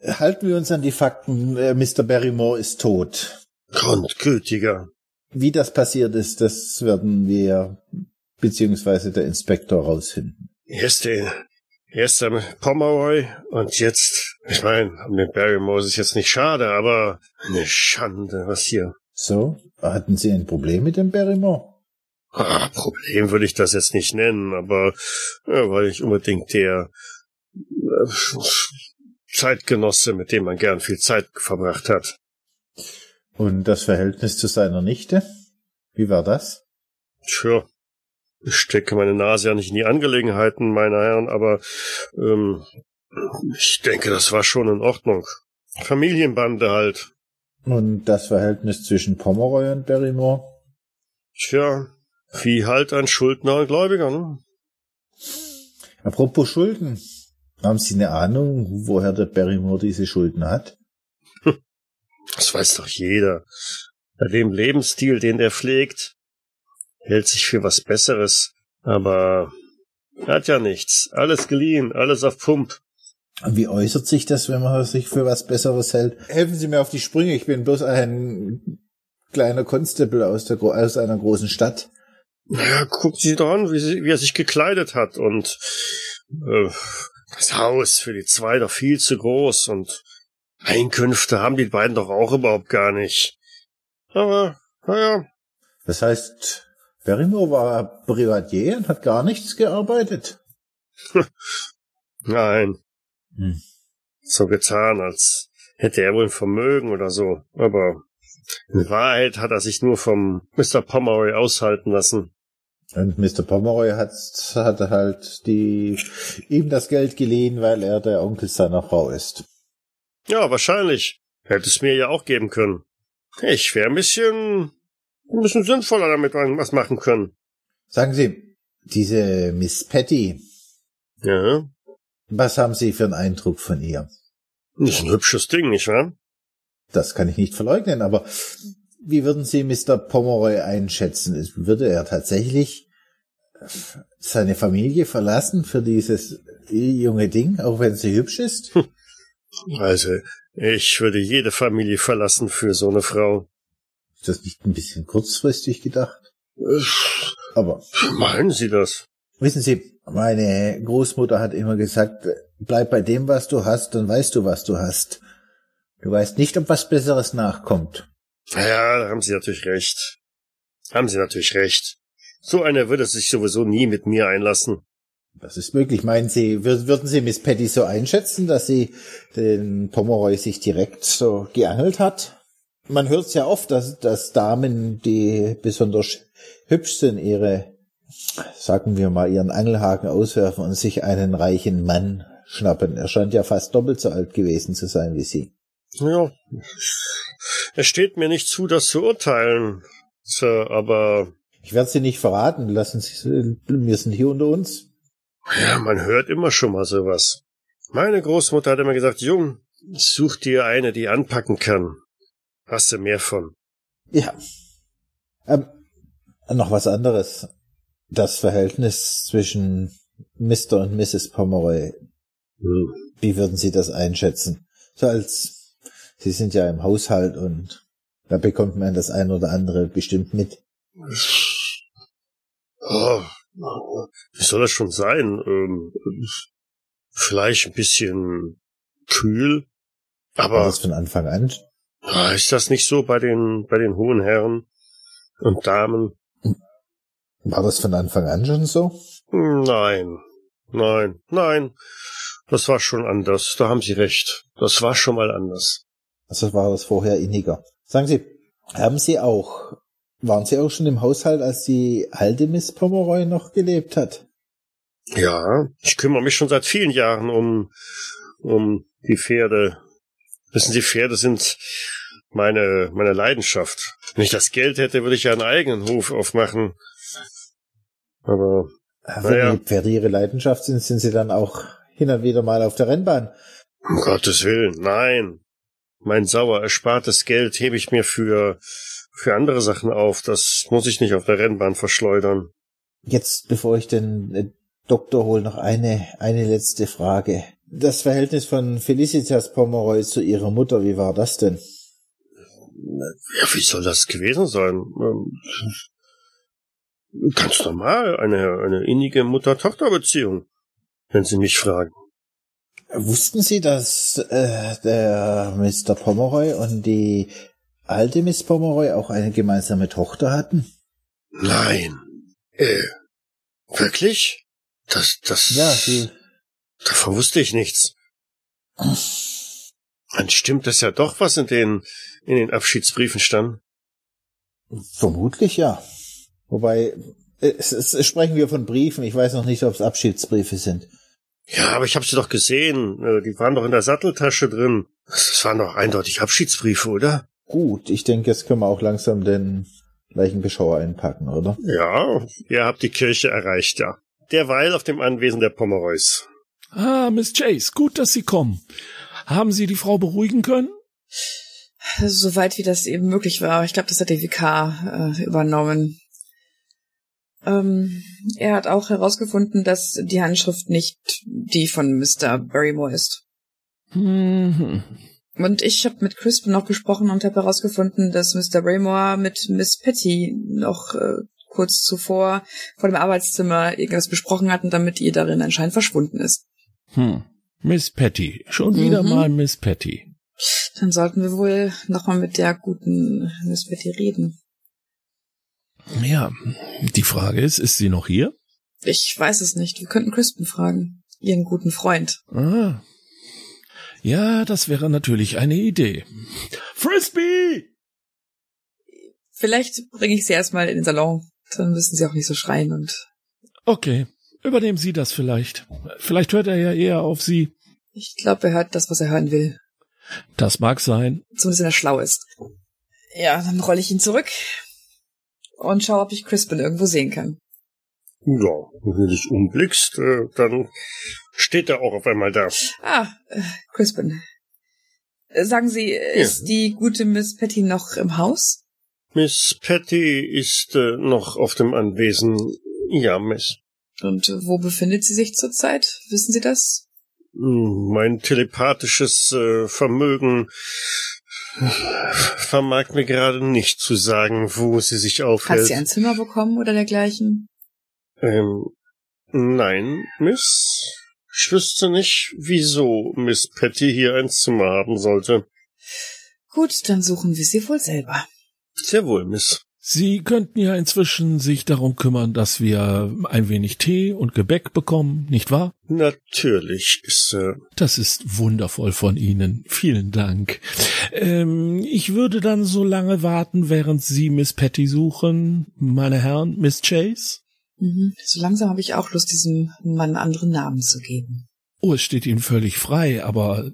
Halten wir uns an die Fakten. Äh, Mr. Barrymore ist tot. Grundgültiger. Wie das passiert ist, das werden wir beziehungsweise der Inspektor rausfinden. Erst den, erst am Pomeroy und jetzt, ich meine, um den Barrymore ist es jetzt nicht schade, aber eine Schande, was hier. So, hatten Sie ein Problem mit dem Barrymore? Ah, Problem würde ich das jetzt nicht nennen, aber ja, weil ich unbedingt der äh, Zeitgenosse, mit dem man gern viel Zeit verbracht hat. Und das Verhältnis zu seiner Nichte? Wie war das? Tja, ich stecke meine Nase ja nicht in die Angelegenheiten, meine Herren, aber ähm, ich denke, das war schon in Ordnung. Familienbande halt. Und das Verhältnis zwischen Pomeroy und Barrymore? Tja, wie halt ein Schuldner und Gläubiger, ne? Apropos Schulden. Haben Sie eine Ahnung, woher der Barrymore diese Schulden hat? Das weiß doch jeder. Bei dem Lebensstil, den er pflegt, hält sich für was Besseres, aber hat ja nichts. Alles geliehen, alles auf Pump. Und wie äußert sich das, wenn man sich für was Besseres hält? Helfen Sie mir auf die Sprünge. Ich bin bloß ein kleiner Constable aus, der, aus einer großen Stadt. Naja, guckt Sie doch an, wie, sie, wie er sich gekleidet hat und äh, das Haus für die zwei doch viel zu groß und Einkünfte haben die beiden doch auch überhaupt gar nicht. Aber, naja. Das heißt, Barrymore war Privatier und hat gar nichts gearbeitet? [LAUGHS] Nein. Hm. So getan, als hätte er wohl ein Vermögen oder so. Aber in Wahrheit hat er sich nur vom Mr. Pomeroy aushalten lassen. Und Mr. Pomeroy hat, hat halt die, ihm das Geld geliehen, weil er der Onkel seiner Frau ist. Ja, wahrscheinlich. Hätte es mir ja auch geben können. Ich wäre ein bisschen, ein bisschen sinnvoller damit was machen können. Sagen Sie, diese Miss Patty. Ja. Was haben Sie für einen Eindruck von ihr? Das ist ein hübsches Ding, nicht wahr? Das kann ich nicht verleugnen, aber wie würden Sie Mr. Pomeroy einschätzen? Würde er tatsächlich seine Familie verlassen für dieses junge Ding, auch wenn sie hübsch ist? [LAUGHS] Also, ich würde jede Familie verlassen für so eine Frau. Ist das nicht ein bisschen kurzfristig gedacht? Aber. Meinen Sie das? Wissen Sie, meine Großmutter hat immer gesagt, bleib bei dem, was du hast, dann weißt du, was du hast. Du weißt nicht, ob was Besseres nachkommt. Ja, da haben Sie natürlich recht. Haben Sie natürlich recht. So einer würde sich sowieso nie mit mir einlassen. Das ist möglich. Meinen Sie, würden Sie Miss Patty so einschätzen, dass sie den Pomeroy sich direkt so geangelt hat? Man hört es ja oft, dass, dass Damen, die besonders hübsch sind, ihre, sagen wir mal, ihren Angelhaken auswerfen und sich einen reichen Mann schnappen. Er scheint ja fast doppelt so alt gewesen zu sein wie Sie. Ja, es steht mir nicht zu, das zu urteilen, Sir, aber... Ich werde Sie nicht verraten. Lassen Sie, wir sind hier unter uns. Ja, man hört immer schon mal sowas. Meine Großmutter hat immer gesagt, Jung, such dir eine, die anpacken kann. Hast du mehr von. Ja. Ähm, noch was anderes. Das Verhältnis zwischen Mr. und Mrs. Pomeroy. Hm. Wie würden Sie das einschätzen? So als Sie sind ja im Haushalt und da bekommt man das ein oder andere bestimmt mit. Oh, wie soll das schon sein? Ähm, vielleicht ein bisschen kühl, aber War das von Anfang an? ist das nicht so bei den bei den hohen Herren und Damen? War das von Anfang an schon so? Nein, nein, nein. Das war schon anders. Da haben Sie recht. Das war schon mal anders. Also war das vorher inniger. Sagen Sie, haben Sie auch, waren Sie auch schon im Haushalt, als die alte Miss Pomeroy noch gelebt hat? Ja, ich kümmere mich schon seit vielen Jahren um um die Pferde. Wissen Sie, Pferde sind meine meine Leidenschaft. Wenn ich das Geld hätte, würde ich ja einen eigenen Hof aufmachen. Aber Wenn Naja. die Pferde Ihre Leidenschaft sind, sind Sie dann auch hin und wieder mal auf der Rennbahn. um Gottes Willen, nein. Mein sauer erspartes Geld hebe ich mir für für andere Sachen auf. Das muss ich nicht auf der Rennbahn verschleudern. Jetzt, bevor ich den äh, Doktor Hohl noch eine, eine letzte Frage. Das Verhältnis von Felicitas Pomeroy zu ihrer Mutter, wie war das denn? Ja, wie soll das gewesen sein? Ähm, ganz normal, eine, eine innige Mutter-Tochter-Beziehung, wenn Sie mich fragen. Wussten Sie, dass äh, der Mr. Pomeroy und die alte Miss Pomeroy auch eine gemeinsame Tochter hatten? Nein. Äh, wirklich? Das, das. Ja, sie. Davon wusste ich nichts. Dann stimmt es ja doch, was in den, in den Abschiedsbriefen stand. Vermutlich ja. Wobei, es, es, es sprechen wir von Briefen. Ich weiß noch nicht, ob es Abschiedsbriefe sind. Ja, aber ich habe sie doch gesehen. Äh, Die waren doch in der Satteltasche drin. Das waren doch eindeutig Abschiedsbriefe, oder? Gut, ich denke, jetzt können wir auch langsam den Leichenbeschauer einpacken, oder? Ja, ihr habt die Kirche erreicht, ja. Derweil auf dem Anwesen der Pomeroys. Ah, Miss Chase, gut, dass Sie kommen. Haben Sie die Frau beruhigen können? Soweit wie das eben möglich war. Ich glaube, das hat der VK äh, übernommen. Ähm, er hat auch herausgefunden, dass die Handschrift nicht die von Mr. Barrymore ist. Mhm. Und ich habe mit Crispin noch gesprochen und habe herausgefunden, dass Mr. Barrymore mit Miss Patty noch äh, kurz zuvor vor dem Arbeitszimmer irgendwas besprochen hatten, damit ihr darin anscheinend verschwunden ist. Hm. Miss Patty. Schon wieder Mhm. mal Miss Patty. Dann sollten wir wohl nochmal mit der guten Miss Patty reden. Ja, die Frage ist, ist sie noch hier? Ich weiß es nicht. Wir könnten Crispin fragen. Ihren guten Freund. Ah. Ja, das wäre natürlich eine Idee. Frisbee! Vielleicht bringe ich sie erstmal in den Salon. Dann müssen sie auch nicht so schreien und Okay, übernehmen Sie das vielleicht. Vielleicht hört er ja eher auf Sie. ich glaube, er hört das, was er hören will. Das mag sein. Zumindest wenn er schlau ist. Ja, dann rolle ich ihn zurück und schaue, ob ich Crispin irgendwo sehen kann. Ja, wenn du dich umblickst, äh, dann steht er auch auf einmal da. Ah, äh, Crispin. Äh, Sagen Sie, ist die gute Miss Patty noch im Haus? Miss Patty ist äh, noch auf dem Anwesen. Ja, Miss. Und äh, wo befindet sie sich zurzeit? Wissen Sie das? Hm, Mein telepathisches äh, Vermögen vermag mir gerade nicht zu sagen, wo sie sich Hat aufhält. sie ein Zimmer bekommen oder dergleichen? Ähm, nein, Miss. Ich wüsste nicht, wieso Miss Patty hier ein Zimmer haben sollte. Gut, dann suchen wir sie wohl selber. Sehr wohl, Miss. Sie könnten ja inzwischen sich darum kümmern, dass wir ein wenig Tee und Gebäck bekommen, nicht wahr? Natürlich äh, Das ist wundervoll von Ihnen. Vielen Dank. Ähm, ich würde dann so lange warten, während Sie Miss Patty suchen, meine Herren, Miss Chase. Mhm. So langsam habe ich auch Lust, diesem Mann einen anderen Namen zu geben. Oh, es steht Ihnen völlig frei, aber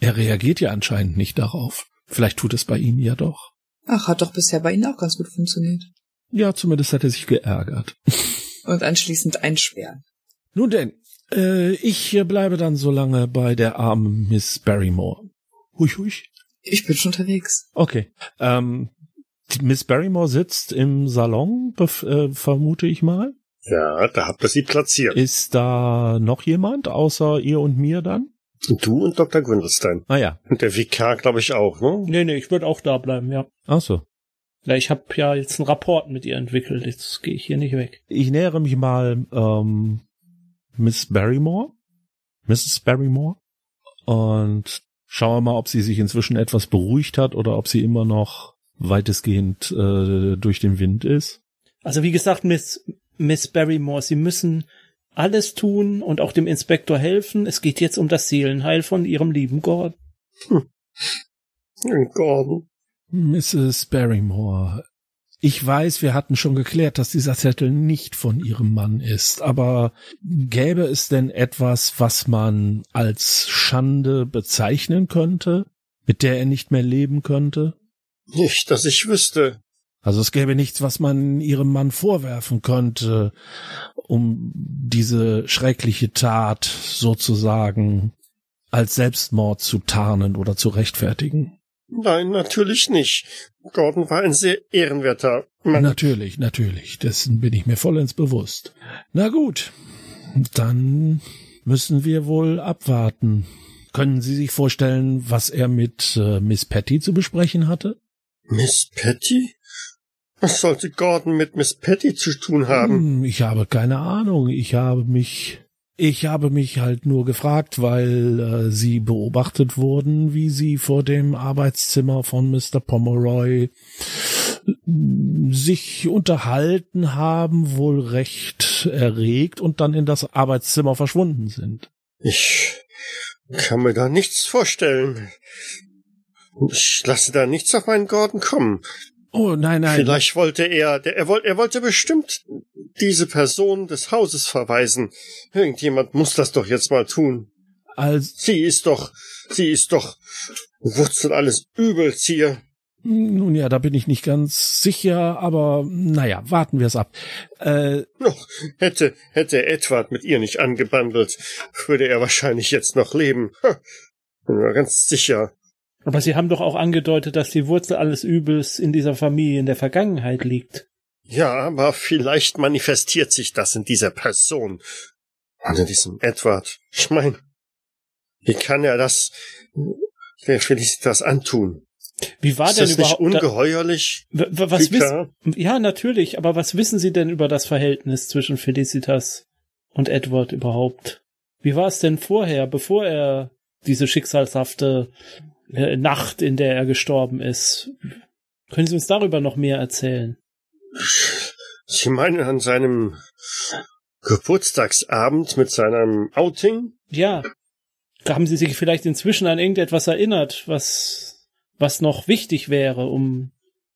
er reagiert ja anscheinend nicht darauf. Vielleicht tut es bei Ihnen ja doch. Ach, hat doch bisher bei Ihnen auch ganz gut funktioniert. Ja, zumindest hat er sich geärgert. Und anschließend einsperren. Nun denn, äh, ich bleibe dann so lange bei der armen Miss Barrymore. Hui, hui. Ich bin schon unterwegs. Okay. Ähm, Miss Barrymore sitzt im Salon, äh, vermute ich mal. Ja, da habt ihr sie platziert. Ist da noch jemand außer ihr und mir dann? Du und Dr. Gwindelstein. Ah ja. Und der VK, glaube ich, auch, ne? Nee, nee, ich würde auch da bleiben, ja. Ach so. Ja, ich habe ja jetzt einen Rapport mit ihr entwickelt. Jetzt gehe ich hier nicht weg. Ich nähere mich mal ähm, Miss Barrymore, Mrs. Barrymore, und schaue mal, ob sie sich inzwischen etwas beruhigt hat oder ob sie immer noch weitestgehend äh, durch den Wind ist. Also wie gesagt, Miss, Miss Barrymore, Sie müssen alles tun und auch dem Inspektor helfen. Es geht jetzt um das Seelenheil von Ihrem lieben Gott. Gordon. Mrs. Barrymore, ich weiß, wir hatten schon geklärt, dass dieser Zettel nicht von Ihrem Mann ist, aber gäbe es denn etwas, was man als Schande bezeichnen könnte, mit der er nicht mehr leben könnte? Nicht, dass ich wüsste. Also es gäbe nichts, was man ihrem Mann vorwerfen könnte, um diese schreckliche Tat sozusagen als Selbstmord zu tarnen oder zu rechtfertigen. Nein, natürlich nicht. Gordon war ein sehr ehrenwerter Mann. Natürlich, natürlich, dessen bin ich mir vollends bewusst. Na gut, Dann müssen wir wohl abwarten. Können Sie sich vorstellen, was er mit äh, Miss Patty zu besprechen hatte? Miss Patty? Was sollte Gordon mit Miss Patty zu tun haben? Hm, ich habe keine Ahnung. Ich habe mich ich habe mich halt nur gefragt, weil äh, sie beobachtet wurden, wie sie vor dem Arbeitszimmer von Mr. Pomeroy äh, sich unterhalten haben, wohl recht erregt und dann in das Arbeitszimmer verschwunden sind. Ich kann mir da nichts vorstellen. Ich lasse da nichts auf meinen Gordon kommen. Oh, nein, nein. Vielleicht wollte er, der, er wollte, er wollte bestimmt diese Person des Hauses verweisen. Irgendjemand muss das doch jetzt mal tun. Also, Sie ist doch, sie ist doch Wurzel alles Übels hier. nun ja, da bin ich nicht ganz sicher, aber naja, warten wir es ab. Äh, Noch hätte, hätte Edward mit ihr nicht angebandelt, würde er wahrscheinlich jetzt noch leben. Bin mir ganz sicher. Aber Sie haben doch auch angedeutet, dass die Wurzel alles Übels in dieser Familie in der Vergangenheit liegt. Ja, aber vielleicht manifestiert sich das in dieser Person. In diesem Edward. Ich mein, wie kann er das, wer will ich das antun? Wie war ist denn das nicht überhaupt? ungeheuerlich? da, was wissen, ja, natürlich, aber was wissen Sie denn über das Verhältnis zwischen Felicitas und Edward überhaupt? Wie war es denn vorher, bevor er diese schicksalshafte äh, Nacht, in der er gestorben ist? Können Sie uns darüber noch mehr erzählen? Sie meinen an seinem Geburtstagsabend mit seinem Outing? Ja. Haben Sie sich vielleicht inzwischen an irgendetwas erinnert, was, was noch wichtig wäre, um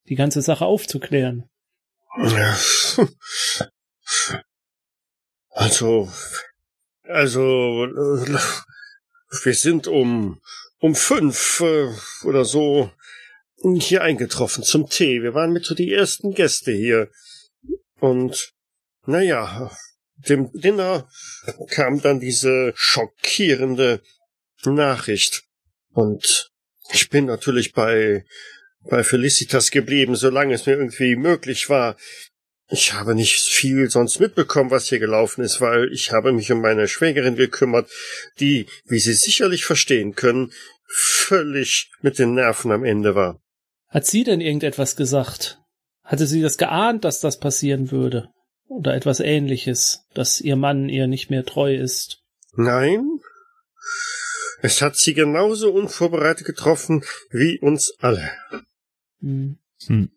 die ganze Sache aufzuklären? Ja. Also, also, wir sind um, um fünf äh, oder so hier eingetroffen zum Tee. Wir waren mit so die ersten Gäste hier. Und, naja, dem Dinner kam dann diese schockierende Nachricht. Und ich bin natürlich bei, bei Felicitas geblieben, solange es mir irgendwie möglich war. Ich habe nicht viel sonst mitbekommen, was hier gelaufen ist, weil ich habe mich um meine Schwägerin gekümmert, die, wie Sie sicherlich verstehen können, völlig mit den Nerven am Ende war. Hat sie denn irgendetwas gesagt? Hatte sie das geahnt, dass das passieren würde? Oder etwas ähnliches, dass ihr Mann ihr nicht mehr treu ist? Nein, es hat sie genauso unvorbereitet getroffen wie uns alle. Hm. hm.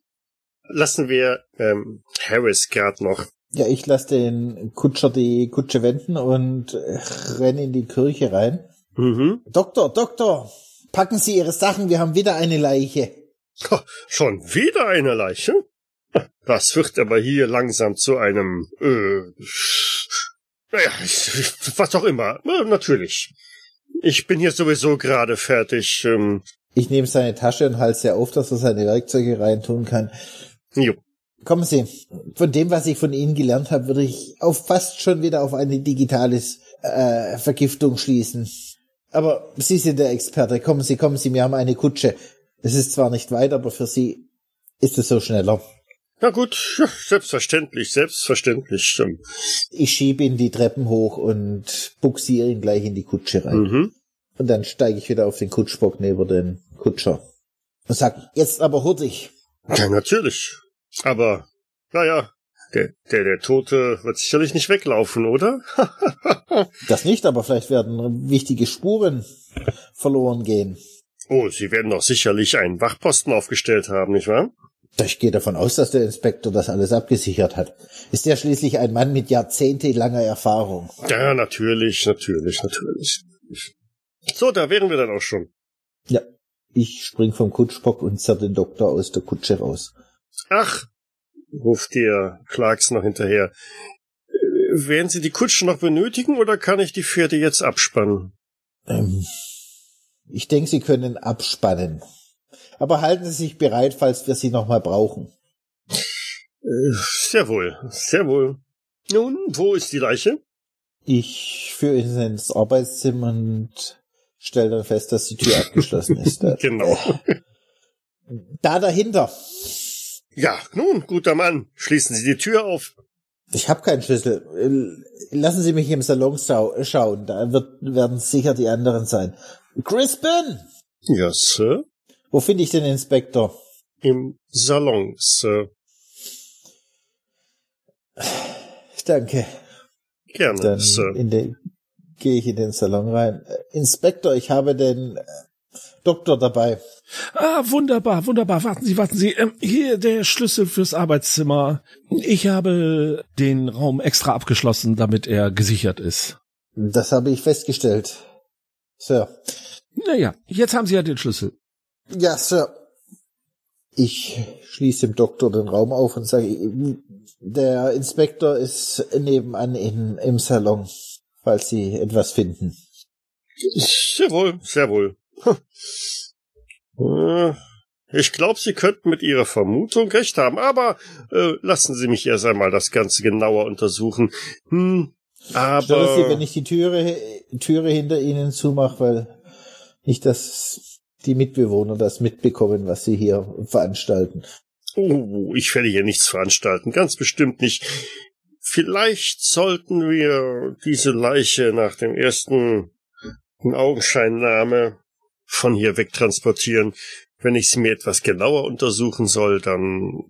Lassen wir ähm, Harris grad noch. Ja, ich lasse den Kutscher die Kutsche wenden und renne in die Kirche rein. Mhm. Doktor, Doktor, packen Sie Ihre Sachen, wir haben wieder eine Leiche. Ha, Schon wieder eine Leiche? Das wird aber hier langsam zu einem, äh, naja, was auch immer. Natürlich. Ich bin hier sowieso gerade fertig. Ähm, Ich nehme seine Tasche und halte sie auf, dass er seine Werkzeuge reintun kann. Jo. Kommen Sie, von dem, was ich von Ihnen gelernt habe, würde ich auf fast schon wieder auf eine digitale äh, Vergiftung schließen. Aber Sie sind der Experte. Kommen Sie, kommen Sie, wir haben eine Kutsche. Es ist zwar nicht weit, aber für Sie ist es so schneller. Na gut, ja, selbstverständlich, selbstverständlich. Ähm, Ich schiebe ihn die Treppen hoch und buxiere ihn gleich in die Kutsche rein. Mhm. Und dann steige ich wieder auf den Kutschbock neben den Kutscher. Und sag, jetzt aber hurtig. Ja, natürlich. Aber, naja, der, der, der Tote wird sicherlich nicht weglaufen, oder? [LAUGHS] Das nicht, aber vielleicht werden wichtige Spuren verloren gehen. oh, Sie werden doch sicherlich einen Wachposten aufgestellt haben, nicht wahr? Ich gehe davon aus, dass der Inspektor das alles abgesichert hat. Ist ja schließlich ein Mann mit jahrzehntelanger Erfahrung. Ja, natürlich, natürlich, natürlich. So, da wären wir dann auch schon. Ja, ich spring vom Kutschbock und zerr den Doktor aus der Kutsche raus. Ach, ruft dir Clarks noch hinterher. Werden Sie die Kutsche noch benötigen oder kann ich die Pferde jetzt abspannen? Ähm, ich denke, Sie können abspannen. Aber halten Sie sich bereit, falls wir Sie nochmal brauchen. Äh, Sehr wohl, sehr wohl. Nun, wo ist die Leiche? Ich führe ihn ins Arbeitszimmer und stelle dann fest, dass die Tür [LAUGHS] abgeschlossen ist. Genau. Da dahinter. Ja, nun, guter Mann, schließen Sie die Tür auf. Ich habe keinen Schlüssel. Lassen Sie mich im Salon schauen. Da wird, werden sicher die anderen sein. Crispin! Ja, Sir? Wo finde ich den Inspektor? Im Salon, Sir. Danke. Gerne, Dann Sir. gehe ich in den Salon rein. Äh, Inspektor, ich habe den äh, Doktor dabei. Ah, wunderbar, wunderbar. Warten Sie, warten Sie. Ähm, hier der Schlüssel fürs Arbeitszimmer. Ich habe den Raum extra abgeschlossen, damit er gesichert ist. Das habe ich festgestellt. Sir. Naja, jetzt haben Sie ja den Schlüssel. Ja, Sir. Ich schließe dem Doktor den Raum auf und sage, der Inspektor ist nebenan in, im Salon, falls Sie etwas finden. Sehr wohl, sehr wohl. Äh, ich glaube, Sie könnten mit Ihrer Vermutung recht haben, aber äh, lassen Sie mich erst einmal das Ganze genauer untersuchen. Hm, aber Stört Sie, wenn ich die Türe, Türe hinter Ihnen zumache, weil nicht, dass die Mitbewohner das mitbekommen, was Sie hier veranstalten. Oh, ich werde hier nichts veranstalten, ganz bestimmt nicht. Vielleicht sollten wir diese Leiche nach dem ersten Augenscheinnahme von hier wegtransportieren. Wenn ich sie mir etwas genauer untersuchen soll, dann.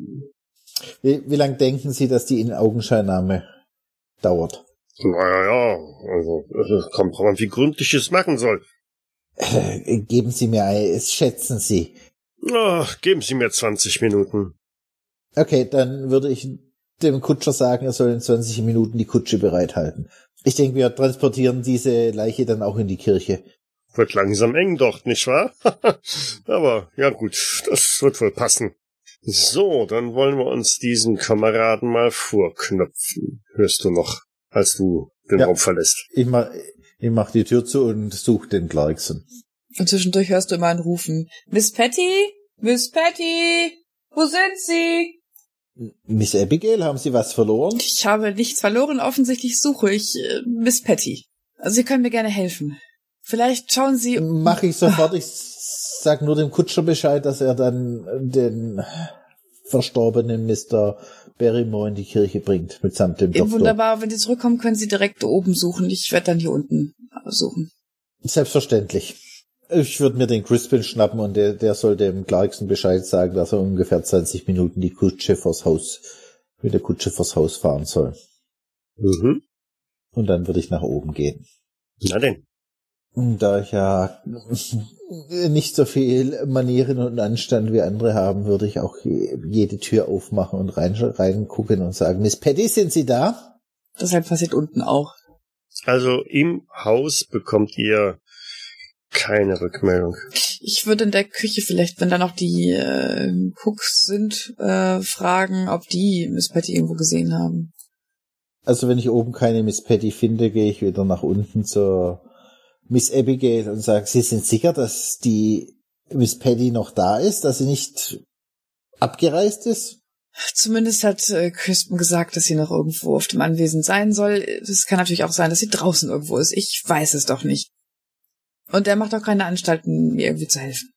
Wie, wie lang denken Sie, dass die in Augenscheinnahme dauert? Naja, also, es kommt drauf an, wie gründlich ich es machen soll. Äh, geben Sie mir ein, es schätzen Sie. Ach, geben Sie mir 20 Minuten. Okay, dann würde ich dem Kutscher sagen, er soll in 20 Minuten die Kutsche bereithalten. Ich denke, wir transportieren diese Leiche dann auch in die Kirche. Wird langsam eng dort, nicht wahr? [LAUGHS] Aber ja gut, das wird wohl passen. So, dann wollen wir uns diesen Kameraden mal vorknöpfen. Hörst du noch, als du den Ja. Raum verlässt? Ich mach, ich mach die Tür zu und suche den Clarkson. Und zwischendurch hörst du immer ein Rufen. Miss Patty? Miss Patty? Wo sind Sie? Miss Abigail, haben Sie was verloren? Ich habe nichts verloren, offensichtlich suche ich äh, Miss Patty. Also Sie können mir gerne helfen. Vielleicht schauen Sie. Mach ich sofort. Ich sag nur dem Kutscher Bescheid, dass er dann den verstorbenen Mr. Barrymore in die Kirche bringt, mitsamt dem Doktor. wunderbar, wenn Sie zurückkommen, können Sie direkt oben suchen. Ich werde dann hier unten suchen. Selbstverständlich. Ich würde mir den Crispin schnappen und der, der soll dem Clarkson Bescheid sagen, dass er ungefähr 20 Minuten die Kutsche vors Haus, mit der Kutsche vors Haus fahren soll. Mhm. Und dann würde ich nach oben gehen. Na denn. Da ich ja nicht so viel Manieren und Anstand wie andere haben, würde ich auch je- jede Tür aufmachen und rein, reingucken und sagen, Miss Patty, sind Sie da? Deshalb passiert unten auch. Also im Haus bekommt ihr keine Rückmeldung. Ich würde in der Küche vielleicht, wenn da noch die äh, Cooks sind, äh, fragen, ob die Miss Patty irgendwo gesehen haben. Also wenn ich oben keine Miss Patty finde, gehe ich wieder nach unten zur Miss Abigail und sage, Sie sind sicher, dass die Miss Patty noch da ist, dass sie nicht abgereist ist? Zumindest hat äh, Crispin gesagt, dass sie noch irgendwo auf dem Anwesen sein soll. Es kann natürlich auch sein, dass sie draußen irgendwo ist. Ich weiß es doch nicht. Und er macht auch keine Anstalten, mir irgendwie zu helfen.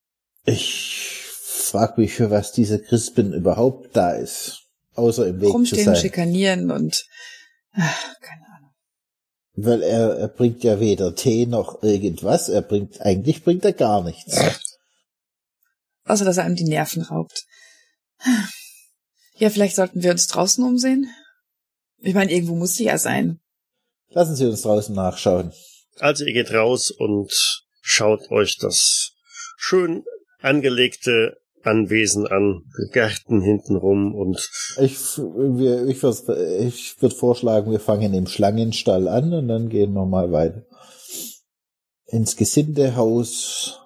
Ich frage mich, für was dieser Crispin überhaupt da ist. Außer im Weg zu Rumstehen, sein. schikanieren und ach, keine Ahnung. Weil er, er bringt ja weder Tee noch irgendwas. Er bringt, eigentlich bringt er gar nichts. Außer dass er einem die Nerven raubt. Ja, vielleicht sollten wir uns draußen umsehen. Ich meine, irgendwo muss sie ja sein. Lassen Sie uns draußen nachschauen. Also ihr geht raus und schaut euch das schön angelegte Anwesen an, Gärten hintenrum und Ich, wir, ich würde ich würd vorschlagen, wir fangen im Schlangenstall an und dann gehen wir mal weiter. Ins Gesindehaus,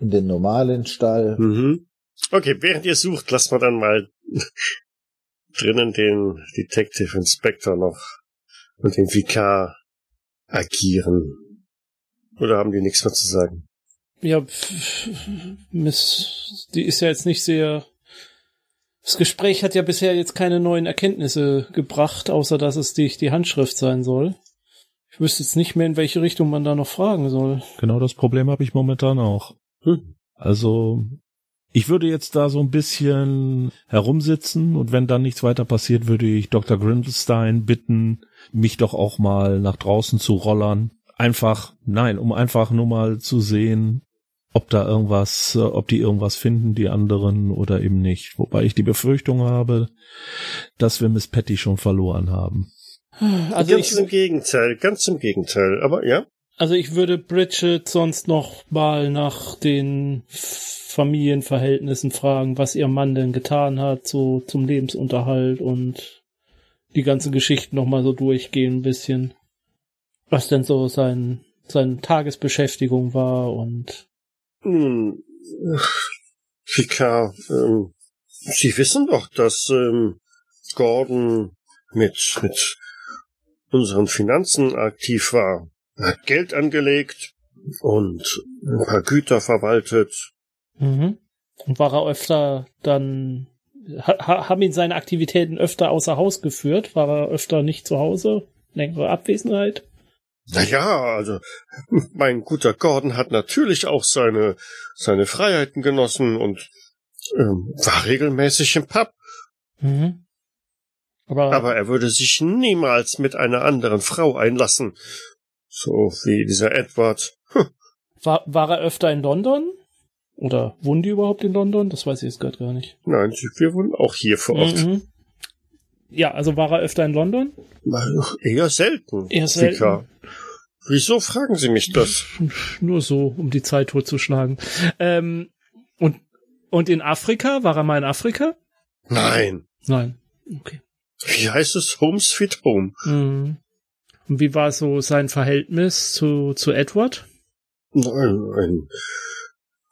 in den normalen Stall. Mhm. Okay, während ihr sucht, lasst mal dann mal [LAUGHS] drinnen den Detective Inspector noch und den Vikar agieren. Oder haben die nichts mehr zu sagen? Ja, Miss, die ist ja jetzt nicht sehr. Das Gespräch hat ja bisher jetzt keine neuen Erkenntnisse gebracht, außer dass es die, die Handschrift sein soll. Ich wüsste jetzt nicht mehr, in welche Richtung man da noch fragen soll. Genau das Problem habe ich momentan auch. Hm. Also, Ich würde jetzt da so ein bisschen herumsitzen und wenn dann nichts weiter passiert, würde ich Dr. Grindelstein bitten, mich doch auch mal nach draußen zu rollern. Einfach, nein, um einfach nur mal zu sehen, ob da irgendwas, äh, ob die irgendwas finden, die anderen oder eben nicht. Wobei ich die Befürchtung habe, dass wir Miss Patty schon verloren haben. Also ganz ich, im Gegenteil, ganz im Gegenteil. Aber ja. Also ich würde Bridget sonst noch mal nach den Familienverhältnissen fragen, was ihr Mann denn getan hat, so zum Lebensunterhalt und die ganzen Geschichten noch mal so durchgehen ein bisschen. Was denn so sein, seine Tagesbeschäftigung war und nun, Picard, ähm, Sie wissen doch, dass ähm, Gordon mit, mit unseren Finanzen aktiv war. Er hat Geld angelegt und ein paar Güter verwaltet. Mhm. Und war er öfter dann, ha, haben ihn seine Aktivitäten öfter außer Haus geführt? War er öfter nicht zu Hause? Längere Abwesenheit? Naja, also [LAUGHS] mein guter Gordon hat natürlich auch seine, seine Freiheiten genossen und ähm, war regelmäßig im Pub. Mhm. Aber, Aber er würde sich niemals mit einer anderen Frau einlassen. So wie dieser Edward. Hm. War, war er öfter in London? Oder wohnen die überhaupt in London? Das weiß ich jetzt gerade gar nicht. Nein, wir wohnen auch hier vor Ort. Mhm. Ja, also war er öfter in London? Eher selten. Eher selten. Vika. Wieso fragen Sie mich das? Nur so, um die Zeit totzuschlagen. Ähm, und, und in Afrika? War er mal in Afrika? Nein. Nein. Okay. Wie heißt es? Home Sweet Home. Mhm. Und wie war so sein Verhältnis zu, zu Edward? Nein, ein,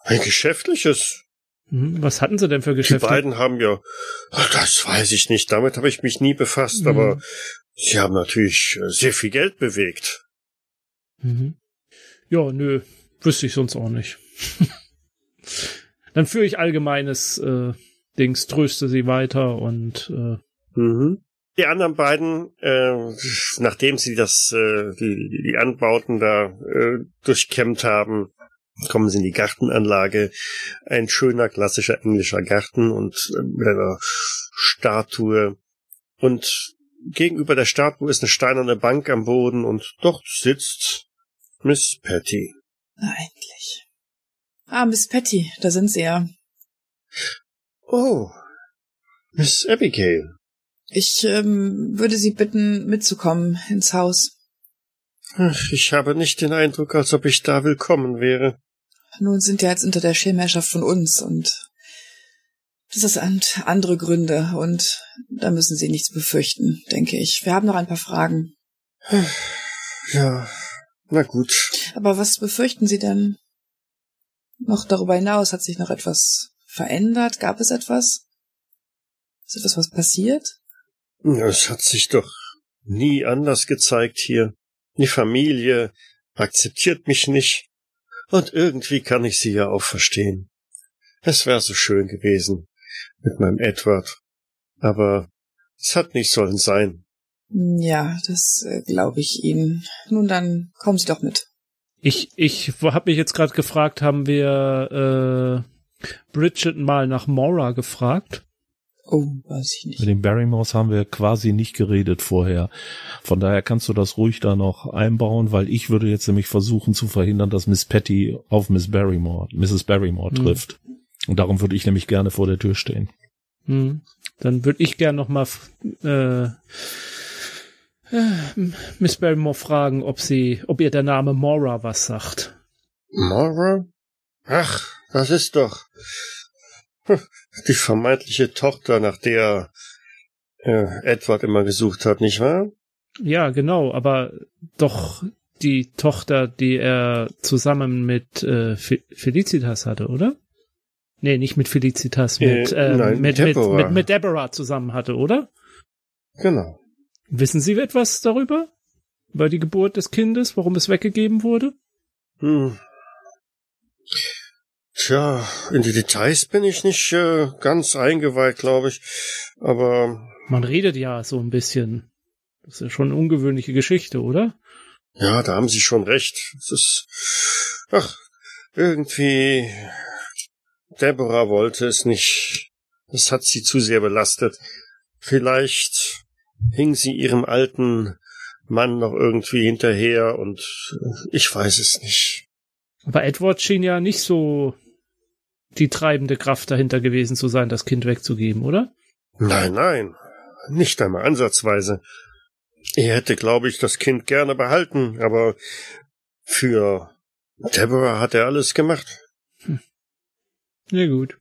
ein geschäftliches. Mhm. Was hatten sie denn für Geschäfte? Die beiden haben ja, das weiß ich nicht, damit habe ich mich nie befasst, mhm. aber sie haben natürlich äh, sehr viel Geld bewegt. Mhm. Ja, nö, wüsste ich sonst auch nicht. [LAUGHS] Dann führe ich allgemeines äh, Dings, tröste sie weiter und äh, mhm. Die anderen beiden, äh, nachdem sie das, äh, die, die Anbauten da äh, durchkämmt haben, kommen sie in die Gartenanlage. Ein schöner klassischer englischer Garten und äh, mit einer Statue. Und gegenüber der Statue ist eine steinerne Bank am Boden und dort sitzt Miss Patty. Na, endlich. Ah, Miss Patty, da sind Sie ja. Oh, Miss Abigail. Ich ähm, würde Sie bitten, mitzukommen ins Haus. Ach, ich habe nicht den Eindruck, als ob ich da willkommen wäre. Nun sind ja jetzt unter der Schirmherrschaft von uns und das ist andere Gründe und da müssen Sie nichts befürchten, denke ich. Wir haben noch ein paar Fragen. Ja, na gut. Aber was befürchten Sie denn? Noch darüber hinaus hat sich noch etwas verändert? Gab es etwas? Ist etwas was passiert? Es hat sich doch nie anders gezeigt hier. Die Familie akzeptiert mich nicht. Und irgendwie kann ich sie ja auch verstehen. Es wäre so schön gewesen mit meinem Edward. Aber es hat nicht sollen sein. Ja, das äh, glaube ich Ihnen. Nun dann kommen Sie doch mit. Ich, ich habe mich jetzt gerade gefragt, haben wir äh, Bridget mal nach Mora gefragt? Oh, weiß ich nicht. Mit den Barrymores haben wir quasi nicht geredet vorher. Von daher kannst du das ruhig da noch einbauen, weil ich würde jetzt nämlich versuchen zu verhindern, dass Miss Patty auf Miss Barrymore, Mrs. Barrymore hm. trifft. Hm. Und darum würde ich nämlich gerne vor der Tür stehen. Hm. Dann würde ich gerne noch mal äh, äh, Miss Barrymore fragen, ob sie, ob ihr der Name Mora was sagt. Mora? Ach, das ist doch die vermeintliche Tochter, nach der äh, Edward immer gesucht hat, nicht wahr? Ja, genau, aber doch die Tochter, die er zusammen mit äh, Felicitas hatte, oder? Nee, nicht mit Felicitas, mit, äh, ähm, nein, mit, Deborah. mit, mit, mit Deborah zusammen hatte, oder? Genau. Wissen Sie etwas darüber? Über die Geburt des Kindes, warum es weggegeben wurde? Hm. Tja, in die Details bin ich nicht äh, ganz eingeweiht, glaube ich. Aber. Man redet ja so ein bisschen. Das ist ja schon eine ungewöhnliche Geschichte, oder? Ja, da haben Sie schon recht. Es ist. Ach, irgendwie Deborah wollte es nicht. Es hat sie zu sehr belastet. Vielleicht hing sie ihrem alten Mann noch irgendwie hinterher und ich weiß es nicht. Aber Edward schien ja nicht so die treibende Kraft dahinter gewesen zu sein, das Kind wegzugeben, oder? Nein, nein, nicht einmal ansatzweise. Er hätte, glaube ich, das Kind gerne behalten, aber für Deborah hat er alles gemacht. Hm. Ja gut.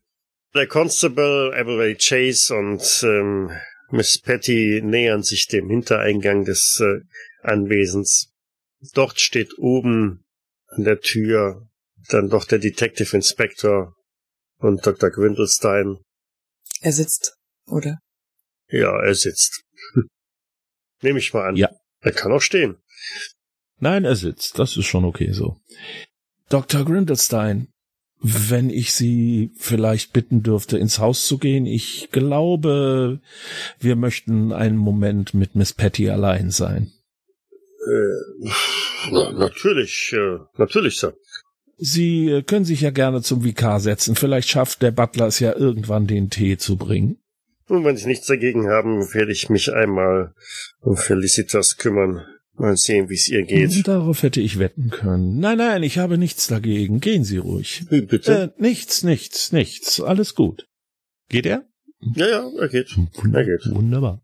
Der Constable Aberley Chase und ähm, Miss Patty nähern sich dem Hintereingang des äh, Anwesens. Dort steht oben an der Tür dann doch der Detective Inspector und Dr. Gwindelstein. Er sitzt, oder? Ja, er sitzt. [LAUGHS] Nehme ich mal an. Ja. Er kann auch stehen. Nein, er sitzt. Das ist schon okay so. Dr. Grindelstein, wenn ich Sie vielleicht bitten dürfte, ins Haus zu gehen. Ich glaube, wir möchten einen Moment mit Miss Patty allein sein. Äh, na, natürlich, äh, natürlich, Sir. Sie äh, können sich ja gerne zum Vikar setzen. Vielleicht schafft der Butler es ja irgendwann, den Tee zu bringen. Und wenn Sie nichts dagegen haben, werde ich mich einmal um Felicitas kümmern. Mal sehen, wie es ihr geht. Darauf hätte ich wetten können. Nein, nein, ich habe nichts dagegen. Gehen Sie ruhig. Wie bitte? Äh, nichts, nichts, nichts. Alles gut. Geht er? Ja, ja, er geht. Er geht. Wunderbar.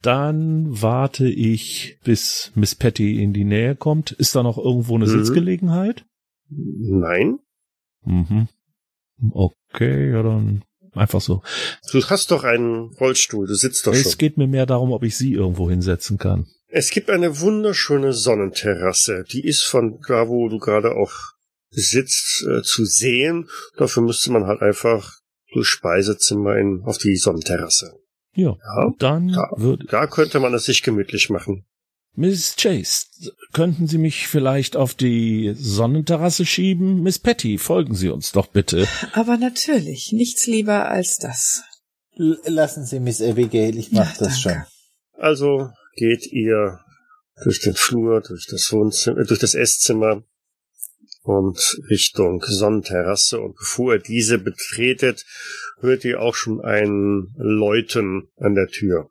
Dann warte ich, bis Miss Patty in die Nähe kommt. Ist da noch irgendwo eine Mhm. Sitzgelegenheit? Nein? Mhm. Okay, ja dann einfach so. Du hast doch einen Rollstuhl, du sitzt doch Es schon. geht mir mehr darum, ob ich sie irgendwo hinsetzen kann. Es gibt eine wunderschöne Sonnenterrasse. Die ist von da, wo du gerade auch sitzt, äh, zu sehen. Dafür müsste man halt einfach durch Speisezimmer in, auf die Sonnenterrasse. Ja, Ja, dann da. würde Da könnte man es sich gemütlich machen. Miss Chase, könnten Sie mich vielleicht auf die Sonnenterrasse schieben? Miss Patty, folgen Sie uns doch bitte. [LAUGHS] Aber natürlich, nichts lieber als das. L lassen Sie Miss Abigail, ich mach Ja, das schon. danke. Also geht ihr durch den Flur, durch das Wohnzimmer, äh, durch das Esszimmer und Richtung Sonnenterrasse. Und bevor ihr diese betretet, hört ihr auch schon ein Läuten an der Tür.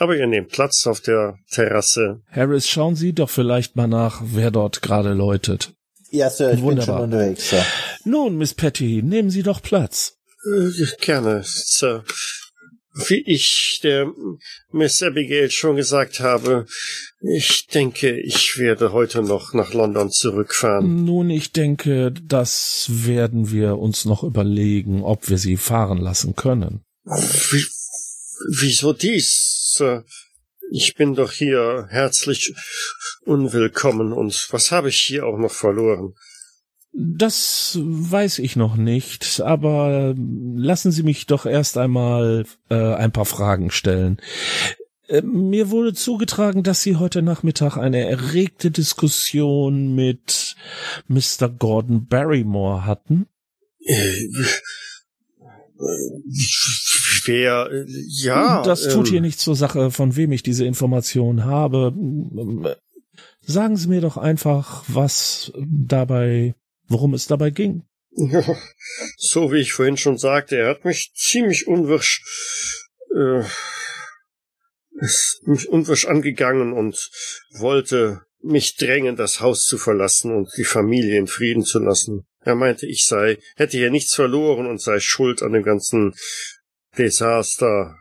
Aber ihr nehmt Platz auf der Terrasse. Harris, schauen Sie doch vielleicht mal nach, wer dort gerade läutet. Ja, Sir, ich Wunderbar. bin schon unterwegs, Sir. Nun, Miss Patty, nehmen Sie doch Platz. Äh, gerne, Sir. Wie ich der Miss Abigail schon gesagt habe, ich denke, ich werde heute noch nach London zurückfahren. Nun, ich denke, das werden wir uns noch überlegen, ob wir sie fahren lassen können. Wie, wieso dies? Sir? Ich bin doch hier herzlich unwillkommen und was habe ich hier auch noch verloren? Das weiß ich noch nicht, aber lassen Sie mich doch erst einmal äh, ein paar Fragen stellen. Äh, Mir wurde zugetragen, dass Sie heute Nachmittag eine erregte Diskussion mit Mr. Gordon Barrymore hatten. Äh, Wer, äh, ja. das tut ähm, hier nichts zur Sache, von wem ich diese Information habe. Sagen Sie mir doch einfach, was dabei, worum es dabei ging. Ja, [LAUGHS] so wie ich vorhin schon sagte, er hat mich ziemlich unwirsch, äh, ist mich unwirsch angegangen und wollte mich drängen, das Haus zu verlassen und die Familie in Frieden zu lassen. Er meinte, ich sei, hätte hier nichts verloren und sei schuld an dem ganzen Desaster.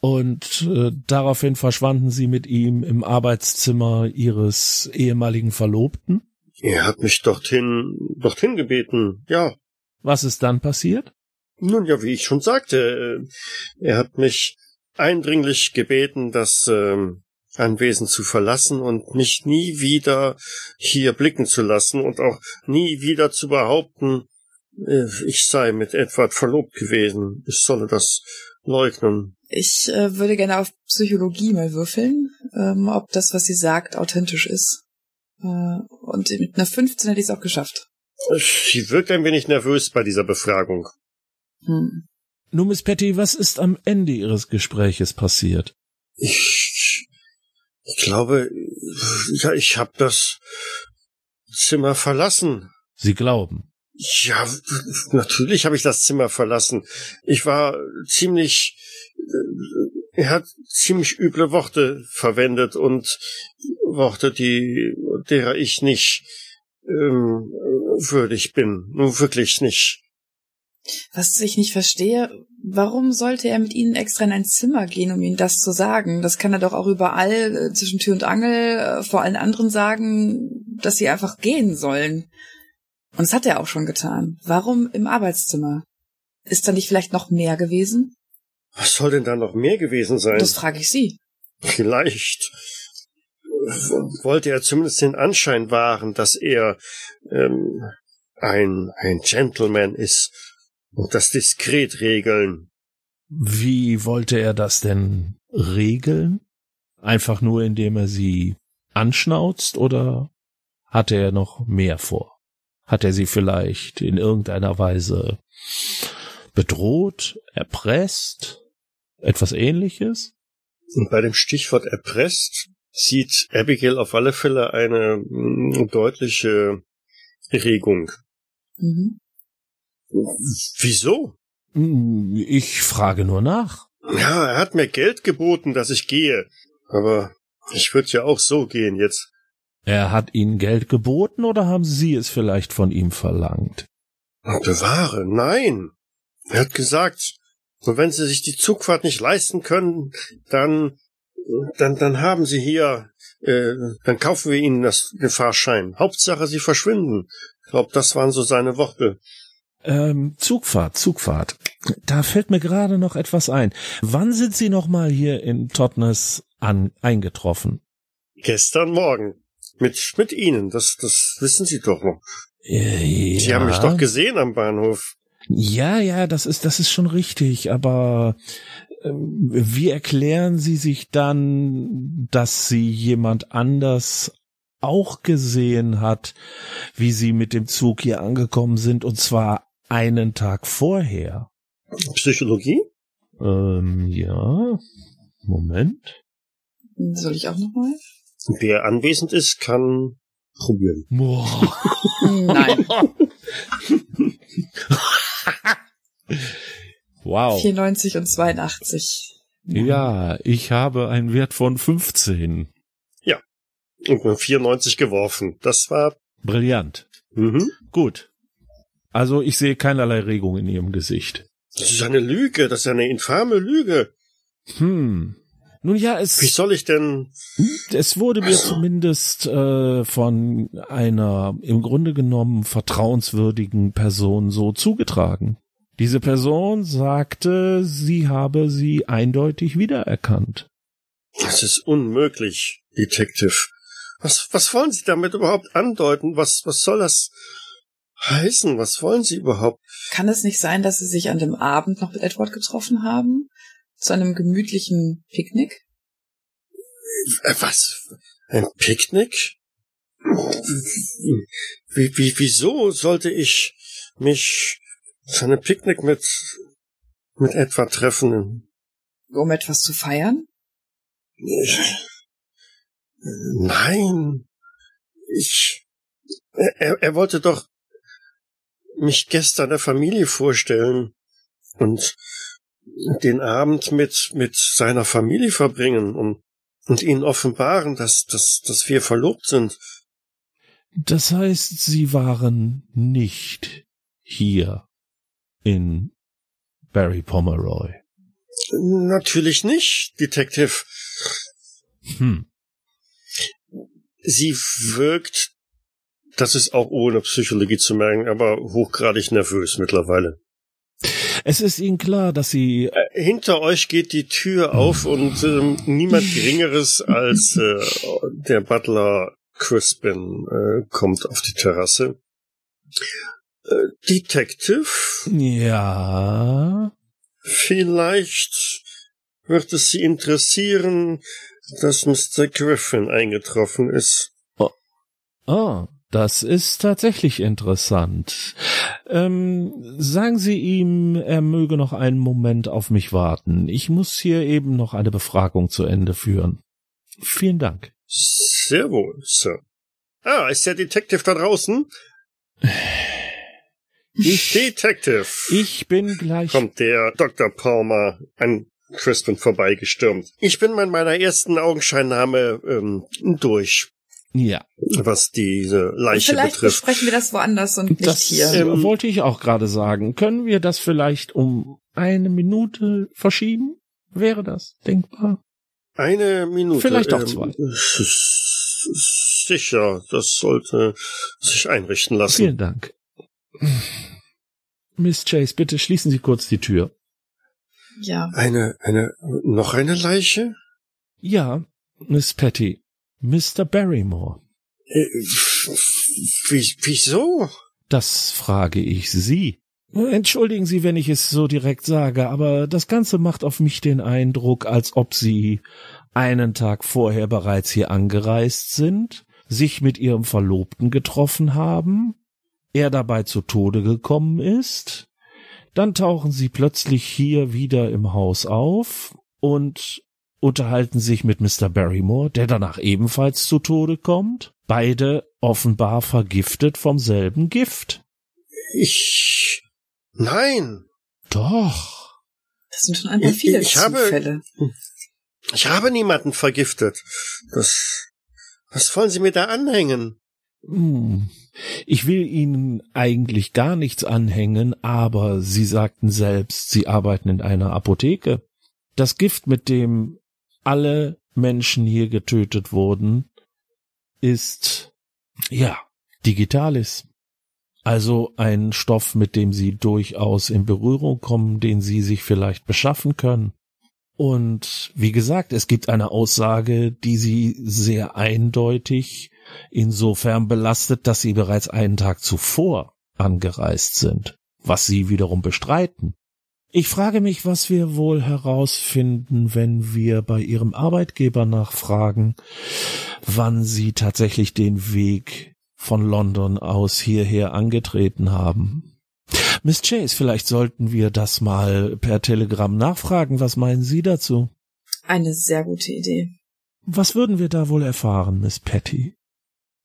Und äh, daraufhin verschwanden Sie mit ihm im Arbeitszimmer Ihres ehemaligen Verlobten. Er hat mich dorthin, dorthin gebeten, ja. Was ist dann passiert? Nun ja, wie ich schon sagte, äh, er hat mich eindringlich gebeten, das ähm, Anwesen zu verlassen und mich nie wieder hier blicken zu lassen und auch nie wieder zu behaupten, ich sei mit Edward verlobt gewesen. Ich solle das leugnen. Ich äh, würde gerne auf Psychologie mal würfeln, ähm, ob das, was sie sagt, authentisch ist. Äh, und mit einer 15 hätte ich es auch geschafft. Sie wirkt ein wenig nervös bei dieser Befragung. Hm. Nun, Miss Patty, was ist am Ende Ihres Gespräches passiert? Ich, ich glaube, ja, ich habe das Zimmer verlassen. Sie glauben. Ja, natürlich habe ich das Zimmer verlassen. Ich war ziemlich. äh, Er hat ziemlich üble Worte verwendet und Worte, die derer ich nicht ähm, würdig bin. Nun wirklich nicht. Was ich nicht verstehe, warum sollte er mit Ihnen extra in ein Zimmer gehen, um Ihnen das zu sagen? Das kann er doch auch überall äh, zwischen Tür und Angel äh, vor allen anderen sagen, dass sie einfach gehen sollen. Und das hat er auch schon getan. Warum im Arbeitszimmer? Ist da nicht vielleicht noch mehr gewesen? Was soll denn da noch mehr gewesen sein? Das frage ich Sie. Vielleicht wollte er zumindest den Anschein wahren, dass er ähm, ein, ein Gentleman ist und das diskret regeln. Wie wollte er das denn regeln? Einfach nur, indem er sie anschnauzt oder hatte er noch mehr vor? Hat er sie vielleicht in irgendeiner Weise bedroht, erpresst, etwas ähnliches? Und bei dem Stichwort erpresst sieht Abigail auf alle Fälle eine mm, deutliche Regung. Mhm. Wieso? Hm, Ich frage nur nach. Ja, er hat mir Geld geboten, dass ich gehe. Aber ich würde ja auch so gehen jetzt. Er hat Ihnen Geld geboten oder haben Sie es vielleicht von ihm verlangt? Bewahre, nein. Er hat gesagt, und wenn Sie sich die Zugfahrt nicht leisten können, dann, dann, dann haben Sie hier, äh, dann kaufen wir Ihnen das, den Fahrschein. Hauptsache, Sie verschwinden. Ich glaube, das waren so seine Worte. Ähm, Zugfahrt, Zugfahrt. Da fällt mir gerade noch etwas ein. Wann sind Sie noch mal hier in Totnes an, eingetroffen? Gestern Morgen. Mit, mit Ihnen, das, das wissen Sie doch noch. Äh, Sie haben mich doch gesehen am Bahnhof. Ja, ja, das ist, das ist schon richtig, aber ähm, wie erklären Sie sich dann, dass Sie jemand anders auch gesehen hat, wie Sie mit dem Zug hier angekommen sind, und zwar einen Tag vorher? Psychologie? Ähm, ja. Moment. Soll ich auch nochmal? Wer anwesend ist, kann probieren. Boah. [LAUGHS] Nein. [LAUGHS] Wow. 94 und 82. Ja, ich habe einen Wert von 15. Und mit 94 geworfen. Das war, Brillant. mhm. Gut. Also ich sehe keinerlei Regung in Ihrem Gesicht. Das ist eine Lüge. Das ist eine infame Lüge. Hm. Nun ja, Wie es, soll ich denn, es wurde mir zumindest äh, von einer im Grunde genommen vertrauenswürdigen Person so zugetragen. Diese Person sagte, sie habe sie eindeutig wiedererkannt. das ist unmöglich, Detective. Was, was wollen Sie damit überhaupt andeuten? Was, was soll das heißen? Was wollen Sie überhaupt? Kann es nicht sein, dass Sie sich an dem Abend noch mit Edward getroffen haben? Zu einem gemütlichen Picknick? Äh, Was? Ein Picknick? Wie, wie, wieso sollte ich mich zu einem Picknick mit, mit etwa treffen? Um etwas zu feiern? Nein. Ich, er, er wollte doch mich gestern der Familie vorstellen und den Abend mit, mit seiner Familie verbringen und, und ihnen offenbaren, dass, dass, dass wir verlobt sind. Das heißt, sie waren nicht hier in Barry Pomeroy. Natürlich nicht, Detective. Hm. Sie wirkt, das ist auch ohne Psychologie zu merken, aber hochgradig nervös mittlerweile. Es ist Ihnen klar, dass Sie Äh, Hinter euch geht die Tür auf und ähm, niemand Geringeres als äh, der Butler Crispin äh, kommt auf die Terrasse. Äh, Detective, ja vielleicht wird es Sie interessieren, dass Mr. Griffin eingetroffen ist. Ah, das ist tatsächlich interessant. Ähm, sagen Sie ihm, er möge noch einen Moment auf mich warten. Ich muss hier eben noch eine Befragung zu Ende führen. Vielen Dank. Sehr wohl, Sir. Ah, ist der Detective da draußen? Ich, Detective. ich bin gleich. kommt der Dr. Palmer an Crispin vorbeigestürmt. Ich bin mit meiner ersten Augenscheinnahme ähm, durch, Ja, was diese Leiche Vielleicht betrifft. besprechen wir das woanders und nicht das hier. Ähm, wollte ich auch gerade sagen. Können wir das vielleicht um eine Minute verschieben? Wäre das denkbar? Eine Minute. Vielleicht auch ähm, zwei. Sicher, das sollte sich einrichten lassen. Vielen Dank. Miss Chase, bitte schließen Sie kurz die Tür. ja. Eine, eine, noch eine Leiche? Ja, Miss Patty. Mr. Barrymore. Äh, wieso? Das frage ich Sie. Entschuldigen Sie, wenn ich es so direkt sage, aber das Ganze macht auf mich den Eindruck, als ob Sie einen Tag vorher bereits hier angereist sind, sich mit Ihrem Verlobten getroffen haben, er dabei zu Tode gekommen ist, dann tauchen Sie plötzlich hier wieder im Haus auf und unterhalten sich mit Mr. Barrymore, der danach ebenfalls zu Tode kommt, beide offenbar vergiftet vom selben Gift. Ich, nein. Doch. Das sind schon ein paar Ich- viele ich habe- Zufälle. Ich habe niemanden vergiftet. Das, was wollen Sie mir da anhängen? Hm. Ich will Ihnen eigentlich gar nichts anhängen, aber Sie sagten selbst, Sie arbeiten in einer Apotheke. Das Gift, mit dem alle Menschen hier getötet wurden, ist, ja, Digitalis. Also ein Stoff, mit dem Sie durchaus in Berührung kommen, den Sie sich vielleicht beschaffen können. Und wie gesagt, es gibt eine Aussage, die Sie sehr eindeutig insofern belastet, dass Sie bereits einen Tag zuvor angereist sind, was Sie wiederum bestreiten. Ich frage mich, was wir wohl herausfinden, wenn wir bei Ihrem Arbeitgeber nachfragen, wann Sie tatsächlich den Weg von London aus hierher angetreten haben. Miss Chase, vielleicht sollten wir das mal per Telegramm nachfragen. Was meinen Sie dazu? Eine sehr gute Idee. Was würden wir da wohl erfahren, Miss Patty?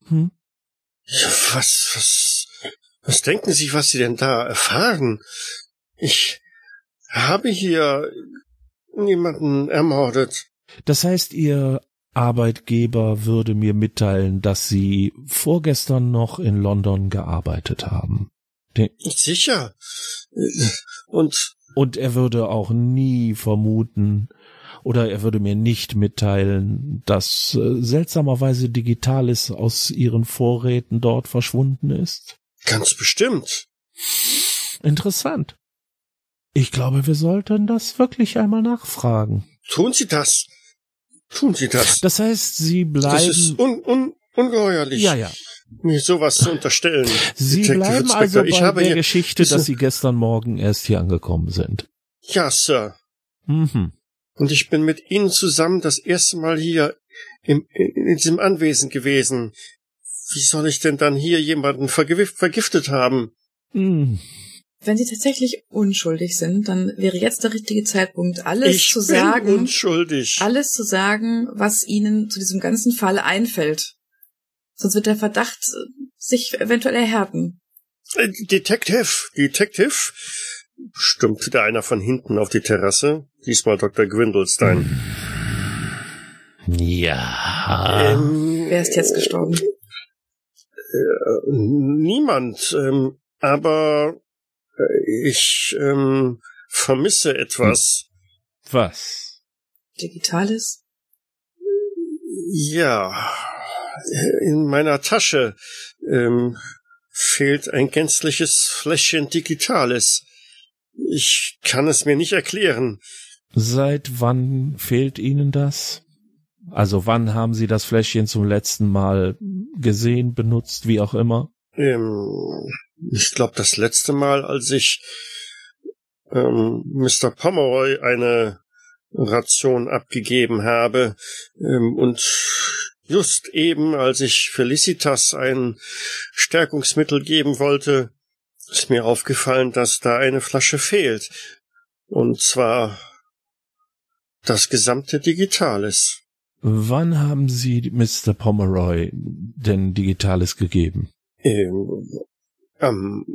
Hm? Ja, was, was, was denken Sie, was Sie denn da erfahren? Ich habe hier niemanden ermordet. Das heißt, Ihr Arbeitgeber würde mir mitteilen, dass Sie vorgestern noch in London gearbeitet haben. Sicher. Und Und er würde auch nie vermuten, oder er würde mir nicht mitteilen, dass äh, seltsamerweise Digitalis aus Ihren Vorräten dort verschwunden ist. ganz bestimmt. Interessant. Ich glaube, wir sollten das wirklich einmal nachfragen. Tun Sie das. Tun Sie das. Das heißt, Sie Das ist bleiben. un, un, ungeheuerlich. Ja, ja. Mir sowas zu unterstellen. Sie Detective bleiben also ich bei habe der Geschichte, dass Sie gestern Morgen erst hier angekommen sind. Ja, Sir. Mhm. Und ich bin mit Ihnen zusammen das erste Mal hier im, in, in diesem Anwesen gewesen. Wie soll ich denn dann hier jemanden vergif vergiftet haben? Mhm. Wenn Sie tatsächlich unschuldig sind, dann wäre jetzt der richtige Zeitpunkt, alles ich zu bin sagen, unschuldig. alles zu sagen, was Ihnen zu diesem ganzen Fall einfällt. Sonst wird der Verdacht äh, sich eventuell erhärten. Äh, Detective, Detective, stimmt wieder einer von hinten auf die Terrasse. Diesmal Dr. Gwindelstein. Ja. Ähm, Wer ist jetzt gestorben? Äh, niemand, ähm, aber äh, ich ähm, vermisse etwas. Was? Digitales? Ja, in meiner Tasche ähm, fehlt ein gänzliches Fläschchen Digitales. Ich kann es mir nicht erklären. Seit wann fehlt Ihnen das? Also wann haben Sie das Fläschchen zum letzten Mal gesehen, benutzt, wie auch immer? Ähm, ich glaube, das letzte Mal, als ich ähm, Mr. Pomeroy eine Ration abgegeben habe ähm, und just eben, als ich Felicitas ein Stärkungsmittel geben wollte, ist mir aufgefallen, dass da eine Flasche fehlt. Und zwar das gesamte Digitales. Wann haben Sie Mr. Pomeroy denn Digitales gegeben? Ähm, am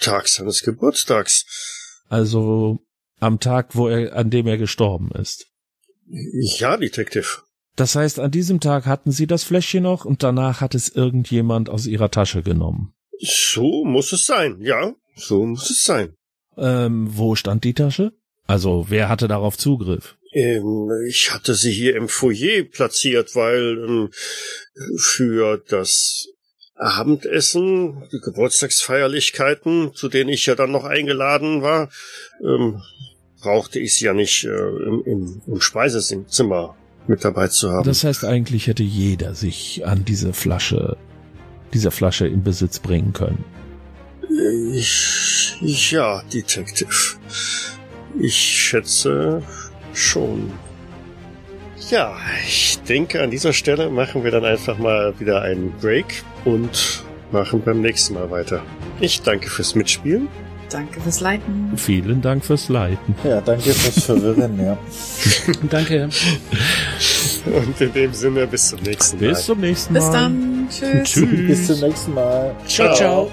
Tag seines Geburtstags. Also am Tag, wo er, an dem er gestorben ist. Ja, Detective. Das heißt, an diesem Tag hatten sie das Fläschchen noch und danach hat es irgendjemand aus ihrer Tasche genommen. So muss es sein, ja, so muss es sein. Ähm, wo stand die Tasche? Also, wer hatte darauf Zugriff? Ähm, ich hatte sie hier im Foyer platziert, weil ähm, für das Abendessen, die Geburtstagsfeierlichkeiten, zu denen ich ja dann noch eingeladen war, ähm, brauchte ich sie ja nicht äh, im, im, im Speisezimmer mit dabei zu haben. Das heißt, eigentlich hätte jeder sich an diese Flasche, dieser Flasche in Besitz bringen können. Ich, ja, Detective. Ich schätze schon. Ja, ich denke, an dieser Stelle machen wir dann einfach mal wieder einen Break und machen beim nächsten Mal weiter. Ich danke fürs Mitspielen. Danke fürs Leiten. Vielen Dank fürs Leiten. Ja, danke fürs Verwirren, ja. [LAUGHS] Danke. Und in dem Sinne, bis zum nächsten Mal. Bis zum nächsten Mal. Bis dann. Tschüss. Tschüss. Bis zum nächsten Mal. Ciao, ciao.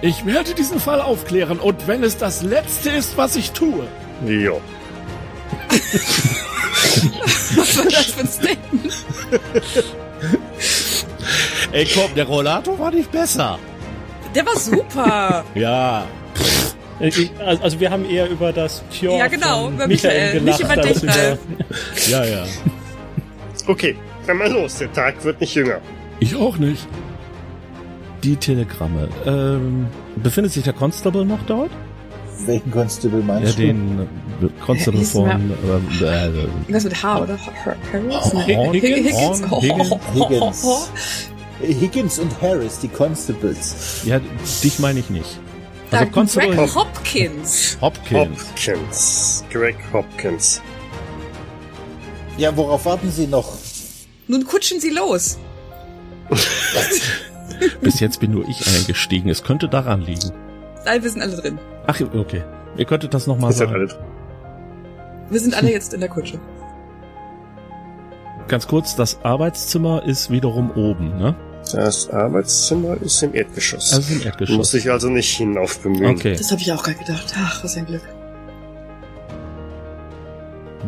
Ich werde diesen Fall aufklären und wenn es das Letzte ist, was ich tue. Jo. Was war das für ein Statement? Ey, komm, der Rollator war nicht besser. Der war super. Ja. Ich- Also wir haben eher über das Cure Ja, genau, von über Michael Michael, gelacht, nicht über dich, Ralf. Ja, ja. Okay, dann mal los. Der Tag wird nicht jünger. Ich auch nicht. Die Telegramme. Ähm, befindet sich der Constable noch dort? Welchen Constable Ja, meinst du? den äh, Constable von ähm, äh, Irgendwas mit H, oder? Har- Harris? Higgins? Higgins? Higgins. Higgins und Harris, die Constables. ja, dich meine ich nicht. Also Constable Greg Hopkins. Hopkins. Hopkins. Greg Hopkins. Ja, worauf warten Sie noch? Nun kutschen Sie los. [LAUGHS] Bis jetzt bin nur ich eingestiegen. Es könnte daran liegen. Nein, wir sind alle drin. Ach, okay. Ihr könntet das nochmal sagen. alt. Wir sind alle jetzt in der Kutsche. Ganz kurz, das Arbeitszimmer ist wiederum oben, ne? Das Arbeitszimmer ist im Erdgeschoss. Also im Muss Erdgeschoss. sich also nicht hinauf bemühen. Okay. Das habe ich auch gerade gedacht. Ach, was ein Glück.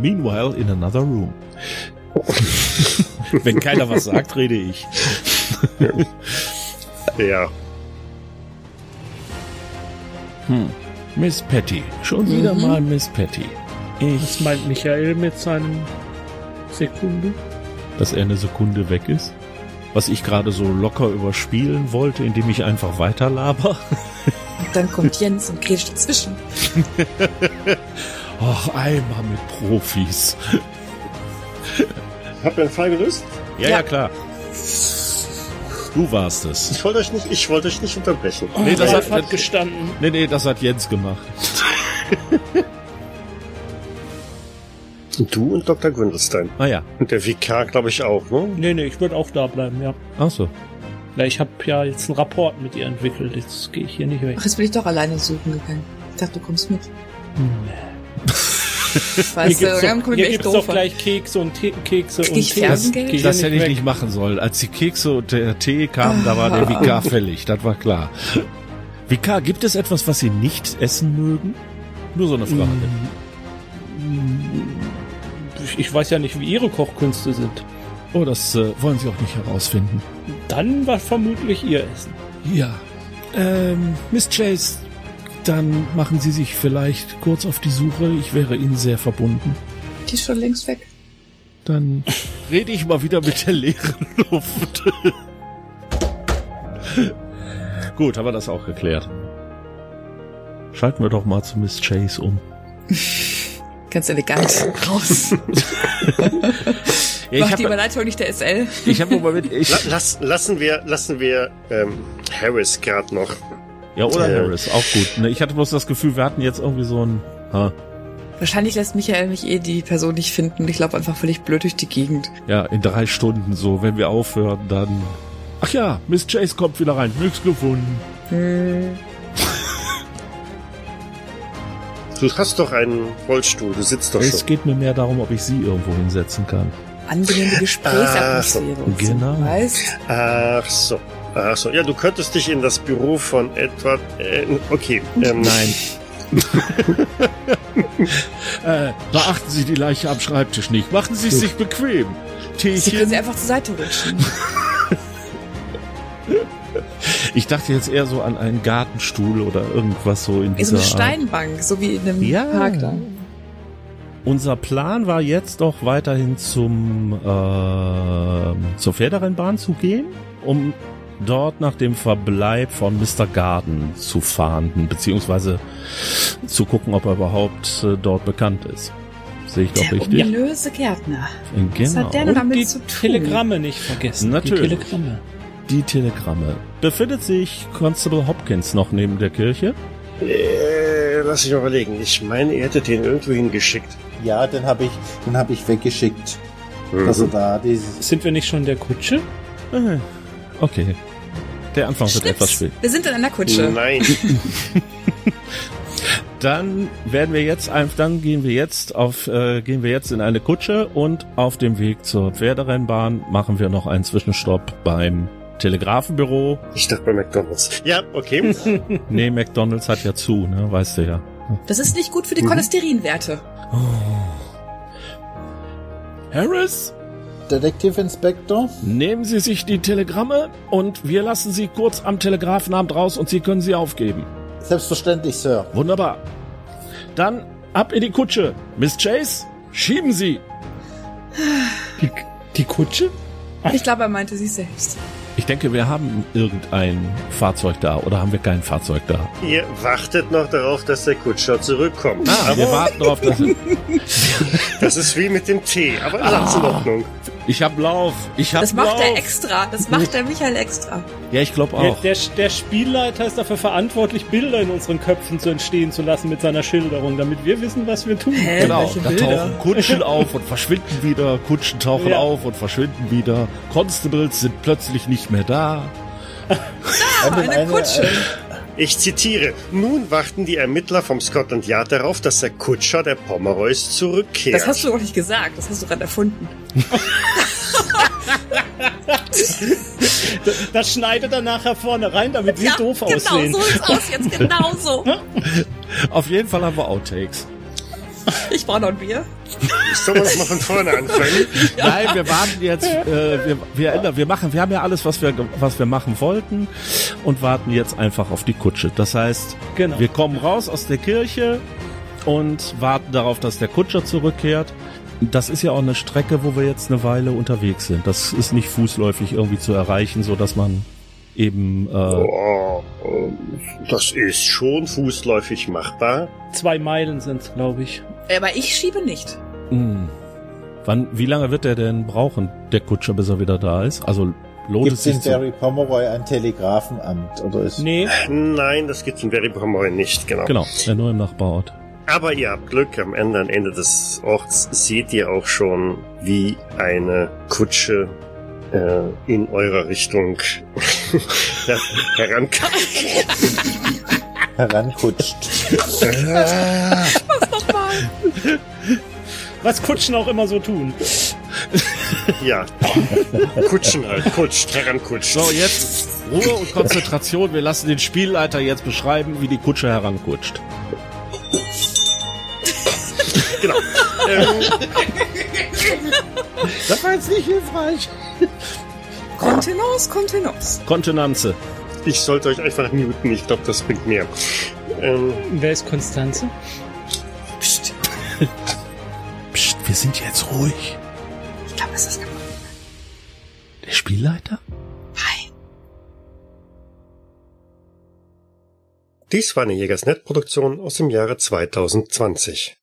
Meanwhile in another room. [LAUGHS] Wenn keiner was sagt, rede ich. [LAUGHS] Ja. Hm. Miss Patty. Schon wieder Mhm. mal Miss Patty. Was Ich, meint Michael mit seinem Sekunde? dass er eine Sekunde weg ist. Was ich gerade so locker überspielen wollte, indem ich einfach weiter laber. Und dann kommt Jens und grätscht dazwischen. [LAUGHS] Och, einmal mit Profis. Habt ihr den Fall gelöst? Ja, ja, Ja. klar. Du warst es. Ich wollte euch nicht, ich wollte euch nicht unterbrechen. Nee, das hat- hat gestanden. Nee, nee, das hat Jens gemacht. Du und Dr. Gwindelstein. Ah ja. Und der VK, glaube ich, auch, ne? Nee, nee, ich würde auch da bleiben, ja. Ach so. Na, ich habe ja jetzt einen Rapport mit ihr entwickelt. Jetzt gehe ich hier nicht weg. Ach, jetzt bin ich doch alleine suchen gegangen. Ich dachte, du kommst mit. Hier [LAUGHS] Weißt du, dann doch, komm ich hier mir echt doof doch gleich Kekse und Te Kekse Krieg und ich Tee. Geh hier Das hätte ich nicht machen sollen. Als die Kekse und der Tee kamen, da war der VK fällig. Das war klar. VK, gibt es etwas, was Sie nicht essen mögen? Nur so eine Frage. Ich- Ich weiß ja nicht, wie ihre Kochkünste sind. Oh, das äh, wollen Sie auch nicht herausfinden. Dann war vermutlich ihr Essen. Ja. Ähm, Miss Chase, dann machen Sie sich vielleicht kurz auf die Suche. Ich wäre Ihnen sehr verbunden. Die ist schon längst weg. Dann [LAUGHS] rede ich mal wieder mit der leeren Luft. [LAUGHS] Gut, haben wir das auch geklärt. Schalten wir doch mal zu Miss Chase um. [LAUGHS] Ganz elegant. Raus. Ja, ich Macht die habe Überleitung nicht der SL? ich hab mal mit, ich, La lass, lassen wir, lassen wir ähm, Harris gerade noch. Ja, oder Äh. Harris, auch gut. Ne, ich hatte bloß das Gefühl, wir hatten jetzt irgendwie so ein, ha, Wahrscheinlich lässt Michael mich eh die Person nicht finden. Ich laufe einfach völlig blöd durch die Gegend. ja, in drei Stunden so, wenn wir aufhören, dann, ach ja, Miss Chase kommt wieder rein, nix gefunden. Du hast doch einen Rollstuhl, du sitzt doch Es schon. geht mir mehr darum, ob ich sie irgendwo hinsetzen kann. Angenehme Gesprächsatmosphäre. und so, genau. Weißt? Ach so. Ach so. Ja, du könntest dich in das Büro von Edward. Äh, okay. Ähm, Nein. [LAUGHS] äh, beachten Sie die Leiche am Schreibtisch nicht. Machen Sie es sich bequem. Sie können Teechen. sie einfach zur Seite rutschen. [LAUGHS] Ich dachte jetzt eher so an einen Gartenstuhl oder irgendwas so in Wie so dieser eine Art. Steinbank, so wie in einem Ja. Park da. Unser Plan war jetzt doch weiterhin zum ähm, zur Pferderennbahn zu gehen, um dort nach dem Verbleib von Mr. Garden zu fahnden, beziehungsweise zu gucken, ob er überhaupt äh, dort bekannt ist. Sehe ich doch Der richtig? ominöse Gärtner. Was Genau. hat der denn Und damit die zu tun? Telegramme nicht vergessen. Natürlich. Die Telegramme. Die Telegramme. Befindet sich Constable Hopkins noch neben der Kirche? äh, lass ich mal überlegen. Ich meine, ihr hättet den irgendwo hingeschickt. Ja, den habe ich, den habe ich weggeschickt. Mhm. Also da dieses. Sind wir nicht schon in der Kutsche? Äh, Okay. Der Anfang wird Schnips. etwas spät. Wir sind in einer Kutsche. Nein. [LAUGHS] Dann werden wir jetzt einfach, dann gehen wir jetzt auf, äh, gehen wir jetzt in eine Kutsche und auf dem Weg zur Pferderennbahn machen wir noch einen Zwischenstopp beim Telegrafenbüro. Ich dachte bei McDonalds. Ja, okay. [LAUGHS] Nee, McDonalds hat ja zu, ne, weißt du ja. Das ist nicht gut für die Mhm. Cholesterinwerte. Harris, Detective Inspector? nehmen Sie sich die Telegramme und wir lassen Sie kurz am Telegrafenamt raus und Sie können sie aufgeben. Selbstverständlich, Sir. Wunderbar. Dann ab in die Kutsche. Miss Chase, schieben Sie. Die, die Kutsche? Ich glaube, er meinte sie selbst. Ich denke, wir haben irgendein Fahrzeug da oder haben wir kein Fahrzeug da? Ihr wartet noch darauf, dass der Kutscher zurückkommt. Ah, wir warten darauf, dass [LAUGHS] Das ist wie mit dem Tee, aber ganz in Ordnung. Ich hab Lauf. Ich hab Das macht Lauf. er extra. Das macht der Michael extra. Ja, ich glaube Der, auch. der, der Spielleiter ist dafür verantwortlich, Bilder in unseren Köpfen zu entstehen zu lassen mit seiner Schilderung, damit wir wissen, was wir tun. Hä? Genau, da Bilder? tauchen Kutschen auf und verschwinden wieder, Kutschen tauchen Ja. auf und verschwinden wieder. Constables sind plötzlich nicht mehr da. Ah, eine Kutsche. Ich zitiere. Nun warten die Ermittler vom Scotland Yard darauf, dass der Kutscher der Pomeroys zurückkehrt. Das hast du doch nicht gesagt. Das hast du gerade erfunden. [LAUGHS] Das schneidet er nachher vorne rein, damit wir doof genau aussehen. so ist aus jetzt. Genau so. [LAUGHS] Auf jeden Fall haben wir Outtakes. [LAUGHS] Ich brauche noch ein Bier. Sollen wir noch mal von vorne anfangen? [LAUGHS] Nein, wir warten jetzt, äh, wir, wir ändern, wir machen, wir haben ja alles, was wir, was wir machen wollten und warten jetzt einfach auf die Kutsche. Das heißt, Genau. wir kommen raus aus der Kirche und warten darauf, dass der Kutscher zurückkehrt. Das ist ja auch eine Strecke, wo wir jetzt eine Weile unterwegs sind. Das ist nicht fußläufig irgendwie zu erreichen, so dass man eben, äh, Oh, das ist schon fußläufig machbar. Zwei Meilen sind glaube ich. Aber ich schiebe nicht. mh. wann, wie lange wird der denn brauchen, der Kutscher, bis er wieder da ist? Also lohnt Gibt es es sich in zu, Barry Pomeroy ein Telegrafenamt? Oder ist Nee, Nein, das gibt's in Berry Pomeroy nicht, genau. Genau, ja, nur im Nachbarort. Aber ihr habt Glück, am anderen Ende des Orts seht ihr auch schon, wie eine Kutsche äh, in eurer Richtung [LAUGHS] her herankommt. herankutscht? was Kutschen auch immer so tun. Ja, Kutschen halt, kutscht, herankutscht. So, jetzt Ruhe und Konzentration. Wir lassen den Spielleiter jetzt beschreiben, wie die Kutsche herankutscht. Genau. Ähm, Das war jetzt nicht hilfreich. Kontenance, Kontenance. Kontenanze. Ich sollte euch einfach muten. Ich glaube, das bringt mehr. Ähm, Wer ist Konstanze? Psst. [LAUGHS] Psst, wir sind jetzt ruhig. Ich glaube, es ist kaputt. Der Spielleiter? Nein. dies war eine Jägersnet-Produktion aus dem Jahre 2020.